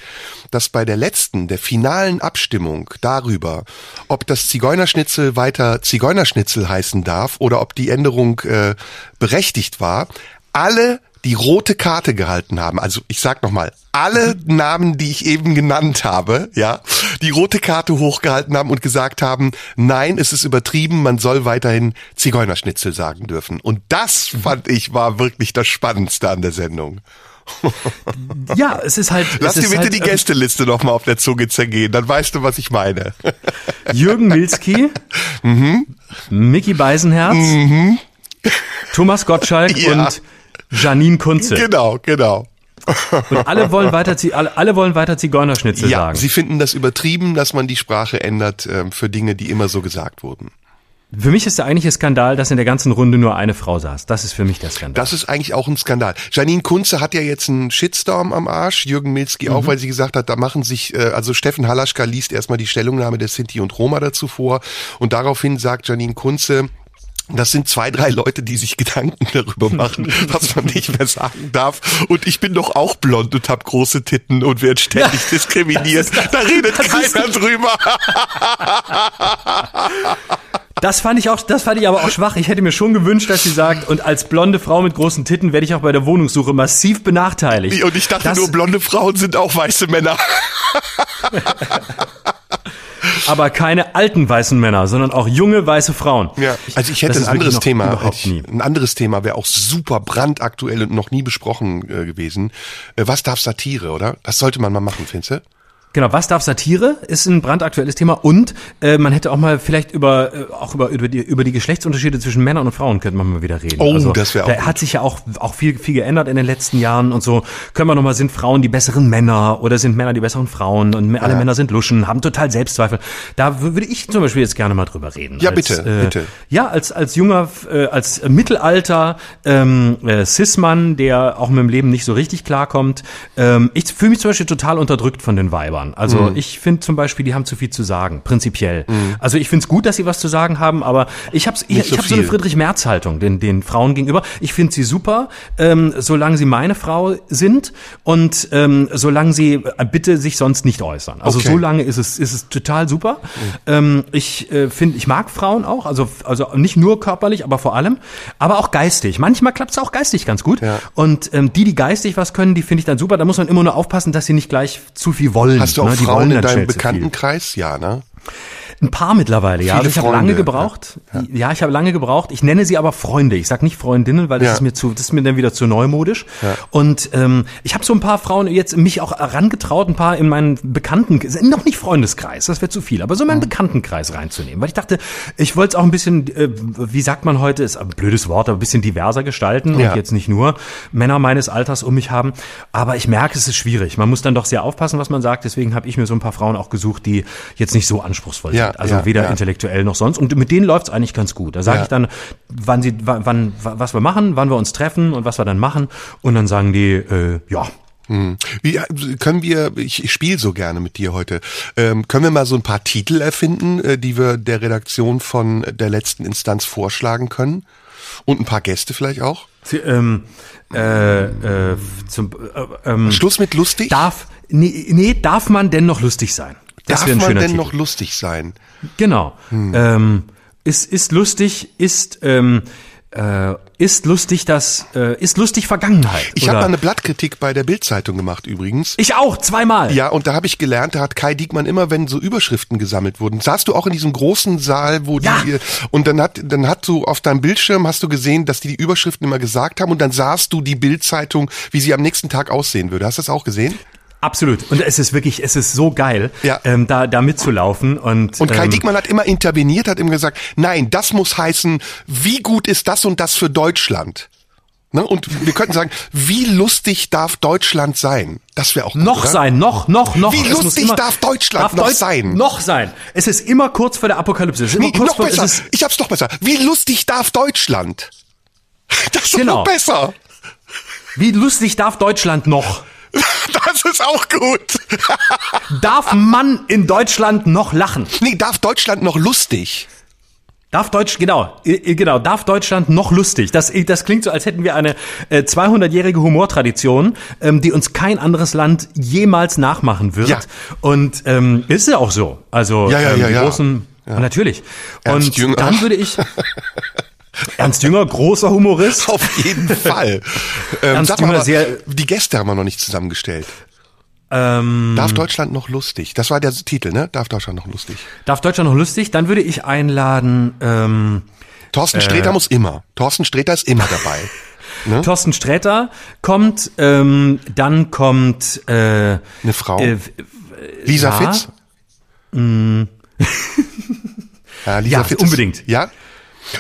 dass bei der letzten, der finalen Abstimmung darüber, ob das Zigeunerschnitzel weiter Zigeunerschnitzel heißen darf oder ob die Änderung äh, berechtigt war, alle die rote Karte gehalten haben, also ich sag nochmal, alle Namen, die ich eben genannt habe, ja, die rote Karte hochgehalten haben und gesagt haben, nein, es ist übertrieben, man soll weiterhin Zigeunerschnitzel sagen dürfen. Und das fand ich war wirklich das Spannendste an der Sendung. Ja, es ist halt. Lass dir bitte halt, die Gästeliste ähm, nochmal auf der Zunge zergehen, dann weißt du, was ich meine. Jürgen Milski, mhm. Mickey Beisenherz, mhm. Thomas Gottschalk ja. und Janine Kunze. Genau, genau. Und alle wollen weiter, alle, alle wollen weiter Zigeunerschnitzel ja, sagen. Sie finden das übertrieben, dass man die Sprache ändert äh, für Dinge, die immer so gesagt wurden. Für mich ist der eigentliche Skandal, dass in der ganzen Runde nur eine Frau saß. Das ist für mich der Skandal. Das ist eigentlich auch ein Skandal. Janine Kunze hat ja jetzt einen Shitstorm am Arsch, Jürgen Milski mhm. auch, weil sie gesagt hat, da machen sich, äh, also Steffen Halaschka liest erstmal die Stellungnahme der Sinti und Roma dazu vor und daraufhin sagt Janine Kunze, das sind zwei, drei Leute, die sich Gedanken darüber machen, was man nicht mehr sagen darf. Und ich bin doch auch blond und habe große Titten und werde ständig ja, diskriminiert. Das, da redet keiner drüber. Das fand ich auch, das fand ich aber auch schwach. Ich hätte mir schon gewünscht, dass sie sagt, und als blonde Frau mit großen Titten werde ich auch bei der Wohnungssuche massiv benachteiligt. Und ich dachte das, nur, blonde Frauen sind auch weiße Männer. aber keine alten weißen Männer, sondern auch junge weiße Frauen. Ja, also ich hätte ein anderes Thema. Ich, ein anderes Thema wäre auch super brandaktuell und noch nie besprochen äh, gewesen. Äh, was darf Satire, oder? Das sollte man mal machen, findest du? Genau, was darf Satire ist ein brandaktuelles Thema und äh, man hätte auch mal vielleicht über äh, auch über über die über die Geschlechtsunterschiede zwischen Männern und Frauen könnte man mal wieder reden. Oh, also, das wäre auch. Da hat sich ja auch auch viel viel geändert in den letzten Jahren und so. Können wir noch mal sind Frauen die besseren Männer oder sind Männer die besseren Frauen und alle ja. Männer sind Luschen, haben total Selbstzweifel. Da würde ich zum Beispiel jetzt gerne mal drüber reden. Ja als, bitte, äh, bitte. Ja, als als junger äh, als Mittelalter ähm, äh, Cis-Mann, der auch mit dem Leben nicht so richtig klarkommt. Ähm, ich fühle mich zum Beispiel total unterdrückt von den Weibern. Jahren. Also mhm. ich finde zum Beispiel, die haben zu viel zu sagen, prinzipiell. Mhm. Also ich finde es gut, dass sie was zu sagen haben, aber ich habe ich, so ich hab so eine Friedrich-Merz-Haltung den, den Frauen gegenüber. Ich finde sie super, ähm, solange sie meine Frau sind und ähm, solange sie äh, bitte sich sonst nicht äußern. Also okay. solange ist es, ist es total super. Mhm. Ähm, ich äh, finde, ich mag Frauen auch, also, also nicht nur körperlich, aber vor allem, aber auch geistig. Manchmal klappt es auch geistig ganz gut. Ja. Und ähm, die, die geistig was können, die finde ich dann super. Da muss man immer nur aufpassen, dass sie nicht gleich zu viel wollen. Hast du auch ne? Frauen in deinem Bekanntenkreis? Ja, ne? Ein paar mittlerweile, ja. Also ich habe lange gebraucht. Ja, ja. ja ich habe lange gebraucht. Ich nenne sie aber Freunde. Ich sag nicht Freundinnen, weil das ja. ist mir zu, das ist mir dann wieder zu neumodisch. Und ähm, ich habe so ein paar Frauen jetzt mich auch herangetraut, ein paar in meinen Bekannten, noch nicht Freundeskreis, das wäre zu viel, aber so in meinen mhm. Bekanntenkreis reinzunehmen, weil ich dachte, ich wollte es auch ein bisschen, äh, wie sagt man heute, ist ein blödes Wort, aber ein bisschen diverser gestalten und jetzt nicht nur Männer meines Alters um mich haben. Aber ich merke, es ist schwierig. Man muss dann doch sehr aufpassen, was man sagt. Deswegen habe ich mir so ein paar Frauen auch gesucht, die jetzt nicht so anspruchsvoll sind. Also ja, weder ja. intellektuell noch sonst. Und mit denen läuft's eigentlich ganz gut. Da sage ich dann, wann sie, wann, wann, was wir machen, wann wir uns treffen und was wir dann machen. Und dann sagen die, äh, ja, hm. Wie können wir, ich, ich spiele so gerne mit dir heute, ähm, können wir mal so ein paar Titel erfinden, äh, die wir der Redaktion von der letzten Instanz vorschlagen können? Und ein paar Gäste vielleicht auch? Sie, ähm, äh, äh, zum, äh, ähm, Schluss mit lustig? Darf, nee, nee, darf man denn noch lustig sein? Das Darf man denn Titel. noch lustig sein? Genau. Hm. Ähm, ist, ist lustig, ist, ähm, äh, ist lustig das äh, ist lustig Vergangenheit. Ich habe eine Blattkritik bei der Bildzeitung gemacht übrigens. Ich auch zweimal. Ja, und da habe ich gelernt, da hat Kai Diekmann immer, wenn so Überschriften gesammelt wurden, saßt du auch in diesem großen Saal, wo ja. die und dann hat dann hat du auf deinem Bildschirm hast du gesehen, dass die die Überschriften immer gesagt haben und dann sahst du die Bildzeitung, wie sie am nächsten Tag aussehen würde. Hast du das auch gesehen? Absolut. Und es ist wirklich, es ist so geil, ja. ähm, da, da mitzulaufen. Und, und Kai ähm, Diekmann hat immer interveniert, hat immer gesagt, nein, das muss heißen, wie gut ist das und das für Deutschland? Ne? Und wir könnten sagen, wie lustig darf Deutschland sein? Das wäre auch gut, Noch oder? sein, noch, noch, noch. Wie es lustig immer, darf Deutschland darf noch Deut sein? Noch sein. Es ist immer kurz vor der Apokalypse. Es ist immer nee, kurz noch vor, besser. ich hab's noch besser. Wie lustig darf Deutschland? Das ist genau. noch besser. Wie lustig darf Deutschland noch? Ist auch gut. Darf man in Deutschland noch lachen? Nee, darf Deutschland noch lustig? Darf Deutsch, genau, genau, darf Deutschland noch lustig? Das, das klingt so, als hätten wir eine äh, 200-jährige Humortradition, ähm, die uns kein anderes Land jemals nachmachen wird. Ja. Und ähm, ist ja auch so. Also ja, ja, ähm, ja, ja. großen, ja. natürlich. Ernst Und dann würde ich Ernst Jünger, großer Humorist. Auf jeden Fall. ähm, Ernst Jünger, mal, sehr. Die Gäste haben wir noch nicht zusammengestellt. Ähm, Darf Deutschland noch lustig? Das war der Titel, ne? Darf Deutschland noch lustig? Darf Deutschland noch lustig? Dann würde ich einladen. Ähm, Thorsten Sträter äh, muss immer. Thorsten Sträter ist immer dabei. Ne? Thorsten Sträter kommt, ähm, dann kommt äh, eine Frau. Äh, Lisa ja, Fitz. Mm. ja, Lisa ja, Fitz unbedingt. ja,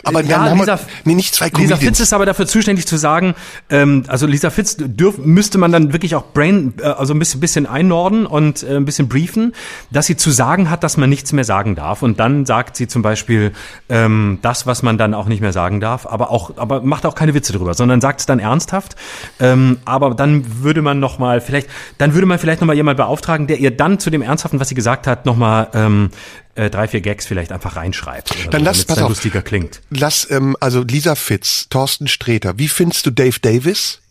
Aber ja, dann haben Lisa, wir, nee, nicht zwei Lisa Comedians. Fitz ist aber dafür zuständig zu sagen, ähm, also Lisa Fitz dürf, müsste man dann wirklich auch Brain, äh, also ein bisschen, bisschen einnorden und äh, ein bisschen briefen, dass sie zu sagen hat, dass man nichts mehr sagen darf. Und dann sagt sie zum Beispiel ähm, das, was man dann auch nicht mehr sagen darf, aber auch, aber macht auch keine Witze drüber, sondern sagt es dann ernsthaft. Ähm, aber dann würde man noch mal vielleicht, dann würde man vielleicht noch mal jemand beauftragen, der ihr dann zu dem Ernsthaften, was sie gesagt hat, noch mal ähm, äh, drei, vier Gags vielleicht einfach reinschreibt. Dann so, lass, pass dann auf. lustiger klingt. Lass, ähm, also Lisa Fitz, Thorsten Sträter. Wie findest du Dave Davis?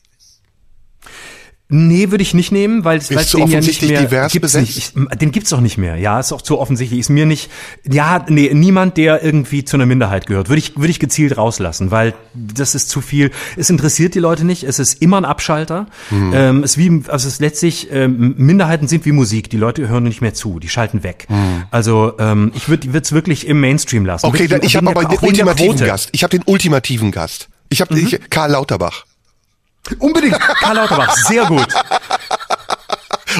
Nee, würde ich nicht nehmen, weil es es zu den ja nicht mehr divers gibt's besetzt? nicht. Ich, den gibt's auch nicht mehr. Ja, ist auch zu offensichtlich. Ist mir nicht. Ja, nee, niemand, der irgendwie zu einer Minderheit gehört, würde ich würde ich gezielt rauslassen, weil das ist zu viel. Es interessiert die Leute nicht. Es ist immer ein Abschalter. Mhm. Ähm, es ist wie also es ist letztlich ähm, Minderheiten sind wie Musik. Die Leute hören nicht mehr zu. Die schalten weg. Also ähm, ich würde es wirklich im Mainstream lassen. Mhm. Okay, Wirklich dann ich habe aber den ultimativen. Mhm. Gast. Ich habe den ultimativen Gast. Ich habe ich, Karl Lauterbach. Unbedingt. Karl Lauterbach, sehr gut.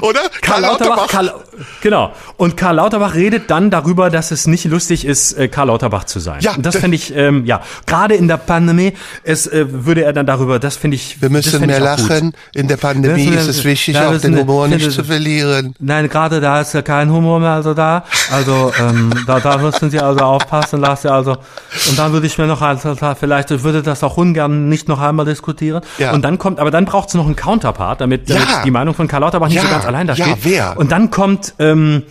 Oder? Karl Lauterbach, Karl, genau. Und Karl Lauterbach redet dann darüber, dass es nicht lustig ist, äh, Karl Lauterbach zu sein. Ja, Und das finde ich, ähm, ja, gerade in der Pandemie, es äh, würde er dann darüber, das finde ich, Wir müssen mehr lachen. In der Pandemie ist es wichtig, auch den Humor nicht zu verlieren. Nein, gerade da ist ja kein Humor mehr also da. Also ähm, da, da müssen Sie also aufpassen, lassen also. Und dann würde ich mir noch also, vielleicht würde das auch ungern nicht noch einmal diskutieren. Ja. Und dann kommt, aber dann braucht es noch einen Counterpart, damit, damit Ja. die Meinung von Karl Lauterbach nicht so ganz allein da Ja, steht. wer? Und dann kommt, ähm,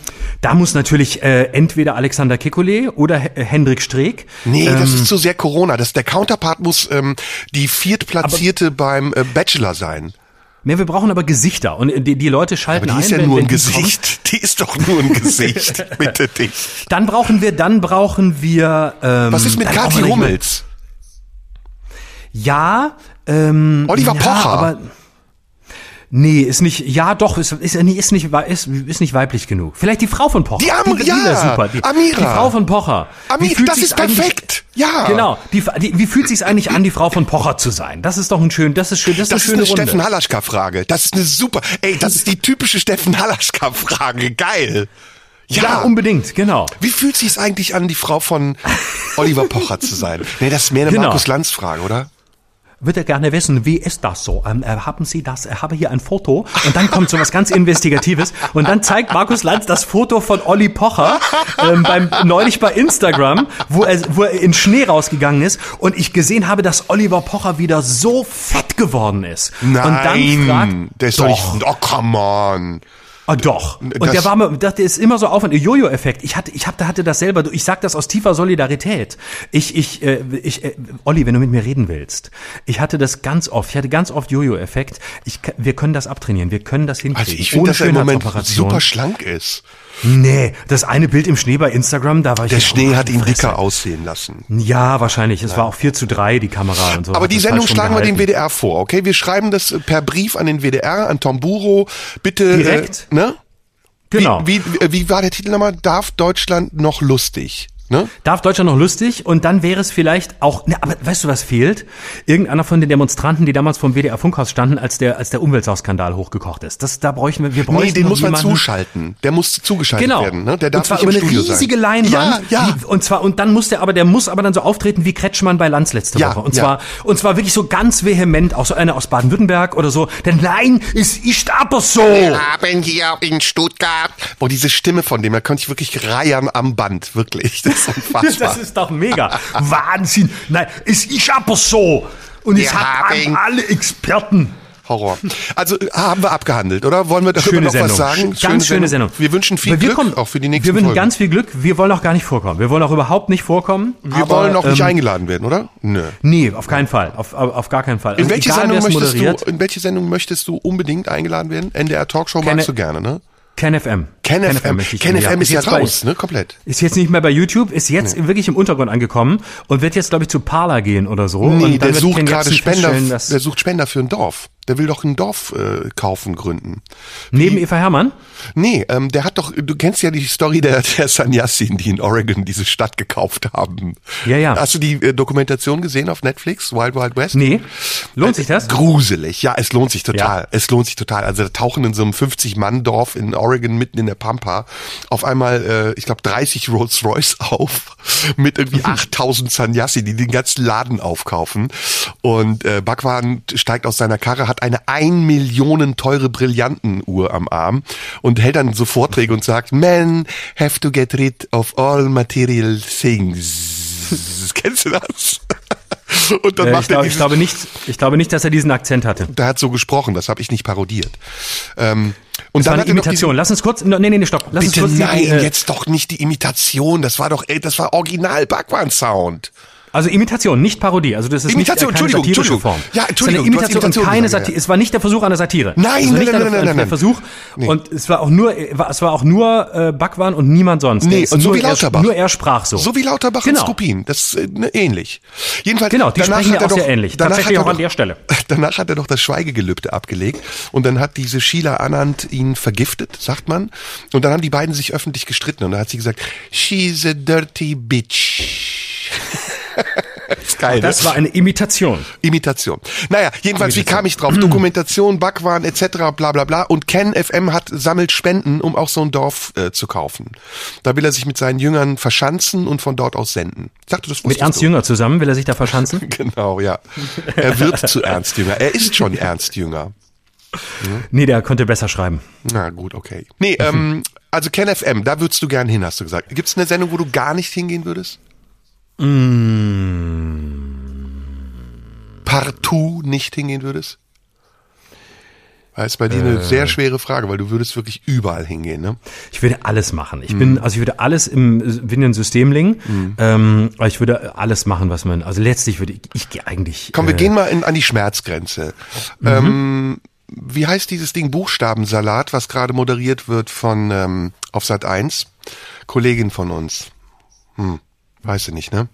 da muss natürlich äh, entweder Alexander Kekulé oder H Hendrik Streeck. Nee, Ähm, das ist zu sehr Corona. Das, der Counterpart muss ähm, die viertplatzierte beim äh, Bachelor sein. Nee, wir brauchen aber Gesichter und die, die Leute schalten Aber die ist ein, ja wenn, nur wenn ein die. Gesicht. Die ist doch nur ein Gesicht. Bitte dich. Dann brauchen wir, dann brauchen wir. Ähm, Was ist mit Kathi Hummels? Ja, ähm, Oliver ja, Pocher. Aber, nee, ist nicht, ja doch, ist, ist, nee, ist, nicht, ist, ist nicht weiblich genug. Vielleicht die Frau von Pocher. Die Am- die, ja, wäre super. Die, Amira. Die Frau von Pocher. Wie Amir, fühlt das ist perfekt. Ja. Genau. Die, die, wie fühlt sich's eigentlich an, die Frau von Pocher zu sein? Das ist doch ein schön, das ist schön, das, Das ist ist eine eine schöne Runde. Steffen Halaschka-Frage. Das ist eine super. Ey, das ist die typische Steffen Halaschka-Frage. Geil. Ja, ja, unbedingt, genau. Wie fühlt sich's eigentlich an, die Frau von Oliver Pocher zu sein? Nee, das ist mehr eine Genau. Markus Lanz-Frage, oder? Würde gerne wissen, wie ist das so? Ähm, äh, haben Sie das? Ich habe hier ein Foto und dann kommt so was ganz Investigatives und dann zeigt Markus Lanz das Foto von Olli Pocher ähm, beim neulich bei Instagram, wo er, wo er in Schnee rausgegangen ist und ich gesehen habe, dass Oliver Pocher wieder so fett geworden ist. Nein, und dann fragt, der ist doch, nicht. Oh, come on. Ah, doch. Und Das- der war mir, das ist immer so Aufwand. Jojo-Effekt. Ich hatte, ich hab, hatte das selber. Ich sag das aus tiefer Solidarität. Ich, ich, äh, ich, äh, Olli, wenn du mit mir reden willst. Ich hatte das ganz oft. Ich hatte ganz oft Jojo-Effekt. Ich, wir können das abtrainieren. Wir können das hinkriegen. Also ich finde, dass er im Moment super schlank ist. Nee, das eine Bild im Schnee bei Instagram, da war ich. Der oh, Schnee hat ihn dicker aussehen lassen. Ja, wahrscheinlich. Es war auch 4 zu 3, die Kamera und so. Aber die Sendung schlagen wir dem. WDR vor, okay? Wir schreiben das per Brief an den WDR, an Tom Buro. Bitte, Direkt? Äh, ne? Genau. Wie, wie, wie war der Titel nochmal? Darf Deutschland noch lustig? Ne? Darf Deutschland noch lustig? Und dann wäre es vielleicht auch, ne, aber weißt du, was fehlt? Irgendeiner von den Demonstranten, die damals vom WDR Funkhaus standen, als der, als der Umweltsauskandal hochgekocht ist. Das, da bräuchten wir, wir bräuchten Nee, den muss man jemanden- zuschalten. Der muss zugeschaltet Genau. werden. Ne? Der darf und zwar über eine Studio riesige sein. Leinwand. Ja, ja. Die, und zwar, und dann muss der aber, der muss aber dann so auftreten wie Kretschmann bei Lanz letzte Ja, Woche. Und ja. zwar, und zwar wirklich so ganz vehement, auch so einer aus Baden-Württemberg oder so. Denn nein, es ist aber so. Wir haben hier in Stuttgart. Boah, diese Stimme von dem, da könnte ich wirklich reiern am Band. Wirklich. Das ist unfassbar. Das ist doch mega. Wahnsinn. Nein, es ist aber so. Und es Wir hat haben- alle Experten. Horror. Also äh, haben wir abgehandelt, oder? Wollen wir darüber Schöne noch Sendung. was sagen? Sch- Ganz schöne Sendung. Wir wünschen viel Glück kommen- auch für die nächsten Wir wünschen Folgen. ganz viel Glück. Wir wollen auch gar nicht vorkommen. Wir wollen auch überhaupt nicht vorkommen. wir aber, wollen auch nicht ähm, eingeladen werden, oder? Nö. Nee, auf keinen Fall. Auf, auf, auf gar keinen Fall. In Also welche, egal, Sendung möchtest moderiert, du, in welche Sendung möchtest du unbedingt eingeladen werden? NDR Talkshow Kenne- magst du gerne, ne? Ken FM. Ken FM. möchte ich Ken gerne, FM ist ja jetzt bei- raus, ne? Komplett. Ist jetzt nicht mehr bei YouTube, ist jetzt wirklich im Untergrund angekommen und wird jetzt, glaube ich, zu Parler gehen oder so. Nee, der sucht gerade Spender, der sucht Spender für ein Dorf. Der will doch ein Dorf äh, kaufen, gründen. Neben Eva Hermann? Nee, ähm, der hat doch, du kennst ja die Story der, der Sanyasin, die in Oregon diese Stadt gekauft haben. Ja, ja. Hast du die äh, Dokumentation gesehen auf Netflix, Wild Wild West? Nee. Lohnt sich das? Äh, gruselig, ja, es lohnt sich total. Ja. Es lohnt sich total. Also da tauchen in so einem 50-Mann-Dorf in Oregon mitten in der Pampa auf einmal, äh, ich glaube, 30 Rolls-Royce auf mit irgendwie 8000 Sanyasi, die den ganzen Laden aufkaufen. Und äh, Bhagwan steigt aus seiner Karre, hat eine ein Millionen teure Brillantenuhr am Arm und hält dann so Vorträge und sagt, men have to get rid of all material things. Kennst du das? Und dann äh, macht ich, glaub, ich glaube nicht, ich glaube nicht, dass er diesen Akzent hatte. Der hat so gesprochen, das habe ich nicht parodiert. Ähm, und das dann war eine Imitation. Lass uns kurz, nee, nee, nee, stopp. Lass bitte uns kurz nein, die, äh, jetzt doch nicht die Imitation. Das war doch, ey, das war Original Bhagwan Sound. Also Imitation, nicht Parodie. Also das ist Imitation, nicht, äh, keine Entschuldigung, Form. Ja, Entschuldigung. Es Imitation, Imitation keine Satire. Es war nicht der Versuch einer Satire. Nein, nein, nein, nein, nein, nein, der Versuch. Nee. Und es war auch nur, es war auch nur äh, Backwaren und niemand sonst. Nee, und so nur wie Lauterbach. Er, nur er sprach so. So wie Lauterbach genau. und Skopin. Das ist äh, ähnlich. Jedenfalls. Genau, die sprechen ja auch doch, sehr ähnlich. Tatsächlich auch an der Stelle. Danach hat er doch das Schweigegelübde abgelegt und dann hat diese Sheila Anand ihn vergiftet, sagt man. Und dann haben die beiden sich öffentlich gestritten und da hat sie gesagt, she's a dirty bitch. geil. Das ne? war eine Imitation. Imitation. Naja, jedenfalls, Imitation. wie kam ich drauf? Dokumentation, Backwaren etc. bla bla bla. Und Ken FM hat sammelt Spenden, um auch so ein Dorf äh, zu kaufen. Da will er sich mit seinen Jüngern verschanzen und von dort aus senden. Dachte, das mit Ernst du. Jünger zusammen will er sich da verschanzen? genau, ja. Er wird zu Ernst Jünger. Er ist schon Ernst Jünger. Ja. Nee, der konnte besser schreiben. Na gut, okay. Nee, ähm, also Ken FM, da würdest du gern hin, hast du gesagt. Gibt es eine Sendung, wo du gar nicht hingehen würdest? Mm. Partout nicht hingehen würdest? Weil es bei dir eine äh. sehr schwere Frage, weil du würdest wirklich überall hingehen, ne? Ich würde alles machen. Ich mhm. bin, also ich würde alles im, bin ein Systemling, mhm. ähm, aber ich würde alles machen, was man, also letztlich würde ich, ich gehe eigentlich. Komm, wir äh, gehen mal in, an die Schmerzgrenze. Mhm. Ähm, wie heißt dieses Ding Buchstabensalat, was gerade moderiert wird von ähm, auf Sat 1? Kollegin von uns. Hm. Weißt du nicht, ne?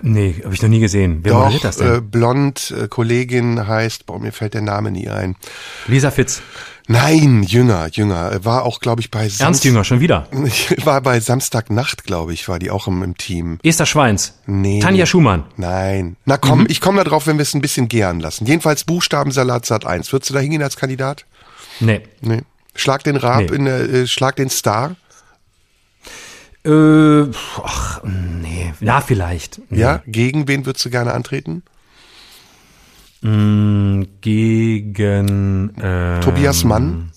Nee, habe ich noch nie gesehen. Wer Doch, moderiert das denn? Äh, blond, äh, Kollegin heißt, boah, mir fällt der Name nie ein. Lisa Fitz. Nein, jünger, jünger. War auch, glaube ich, bei Samstag. Ernst Jünger, schon wieder. War bei Samstagnacht, glaube ich, war die auch im, im Team. Esther Schweins. Nee. Tanja Schumann. Nein. Na komm, mhm. ich komme da drauf, wenn wir es ein bisschen gären lassen. Jedenfalls Buchstabensalat Sat 1. Würdest du da hingehen als Kandidat? Nee. Nee. Schlag den Raab nee. in der, äh, schlag den Star. Äh, ach, nee, ja, vielleicht. Nee. Ja, gegen wen würdest du gerne antreten? Mm, gegen ähm, Tobias Mann?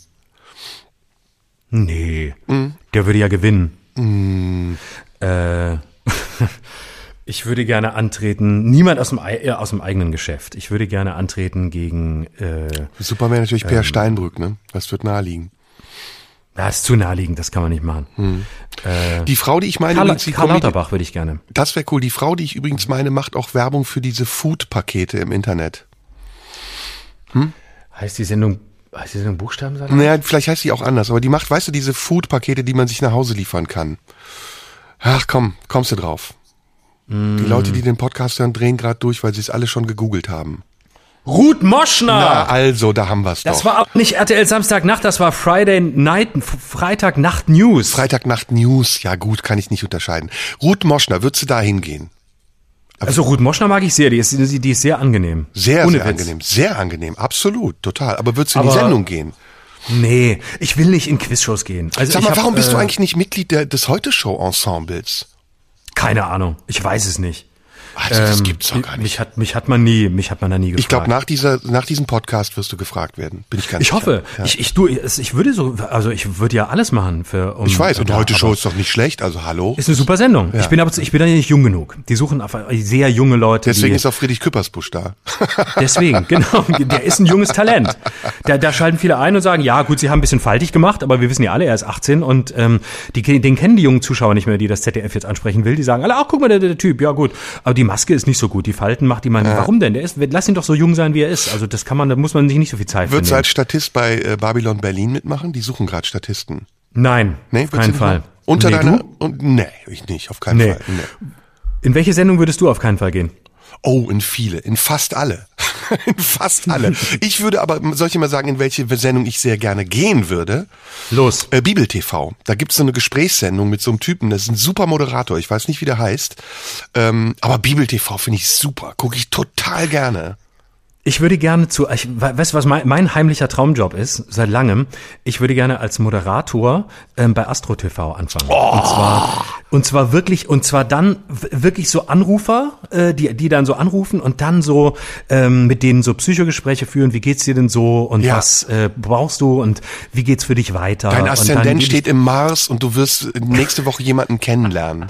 Nee, mm. der würde ja gewinnen. Mm. Äh, ich würde gerne antreten, niemand aus dem, äh, aus dem eigenen Geschäft. Ich würde gerne antreten gegen äh, Superman natürlich Per ähm, Steinbrück, ne? Das wird naheliegen. Das ist zu naheliegend, das kann man nicht machen. Hm. Äh, die Frau, die ich meine, Karl, übrigens, die Karl Lauterbach würde ich gerne. Das wäre cool. Die Frau, die ich übrigens meine, macht auch Werbung für diese Food-Pakete im Internet. Hm? Heißt die Sendung Heißt die Sendung Buchstabensalat? Naja, vielleicht heißt sie auch anders, aber die macht, weißt du, diese Food-Pakete, die man sich nach Hause liefern kann. Ach komm, kommst du drauf. Mm. Die Leute, die den Podcast hören, drehen gerade durch, weil sie es alle schon gegoogelt haben. Ruth Moschner. Na, also, da haben wir's doch. Das war auch nicht RTL Samstagnacht, das war Friday Night, Freitagnacht News. Freitagnacht News, ja gut, kann ich nicht unterscheiden. Ruth Moschner, würdest du da hingehen? Also Ruth Moschner mag ich sehr, die ist, die ist sehr angenehm. Sehr, Ohne sehr Witz. angenehm, sehr angenehm, absolut, total. Aber würdest du in die Sendung gehen? Nee, ich will nicht in Quizshows gehen. Also Sag mal, warum hab, bist äh, du eigentlich nicht Mitglied der, des Heute-Show-Ensembles? Keine Ahnung, ich weiß es nicht. Also das ähm, gibt's doch gar nicht. Mich hat, mich hat man nie, mich hat man da nie gefragt. Ich glaube, nach dieser, nach diesem Podcast wirst du gefragt werden. Bin ich ganz Ich hoffe. Ja. Ich, ich, du, ich würde so, also ich würde ja alles machen für, um, Ich weiß, und heute Show ist doch nicht schlecht, also hallo. Ist eine super Sendung. Ja. Ich bin aber, ich bin da nicht jung genug. Die suchen auf sehr junge Leute. Deswegen die, ist auch Friedrich Küppersbusch da. Deswegen, genau. Der ist ein junges Talent. Da, da schalten viele ein und sagen, ja gut, sie haben ein bisschen faltig gemacht, aber wir wissen ja alle, er ist 18 und ähm, die, den kennen die jungen Zuschauer nicht mehr, die das ZDF jetzt ansprechen will. Die sagen alle, ach guck mal, der, der Typ, ja gut. Aber die Maske ist nicht so gut die Falten macht, die man, ja. warum denn? Der ist, lass ihn doch so jung sein, wie er ist. Also das kann man, da muss man sich nicht so viel Zeit Würdest du als Statist bei äh, Babylon Berlin mitmachen? Die suchen gerade Statisten. Nein, nee, auf keinen Fall. Unter nee, deiner, und, nee, ich nicht, auf keinen nee. Fall. Nee. In welche Sendung würdest du auf keinen Fall gehen? Oh, in viele, in fast alle. Fast alle. Ich würde aber, soll ich mal sagen, in welche Sendung ich sehr gerne gehen würde? Los. Äh, Bibel TV. Da gibt's so eine Gesprächssendung mit so einem Typen, das ist ein super Moderator, ich weiß nicht, wie der heißt. Ähm, aber Bibel TV finde ich super, gucke ich total gerne. Ich würde gerne zu, ich, weißt du, was mein, mein heimlicher Traumjob ist, seit langem? Ich würde gerne als Moderator ähm, bei Astro TV anfangen. Oh. Und zwar, und zwar wirklich, und zwar dann wirklich so Anrufer, äh, die, die dann so anrufen und dann so ähm, mit denen so Psychogespräche führen. Wie geht's dir denn so und ja. was äh, brauchst du und wie geht's für dich weiter? Dein Aszendent steht im Mars und du wirst nächste Woche jemanden kennenlernen.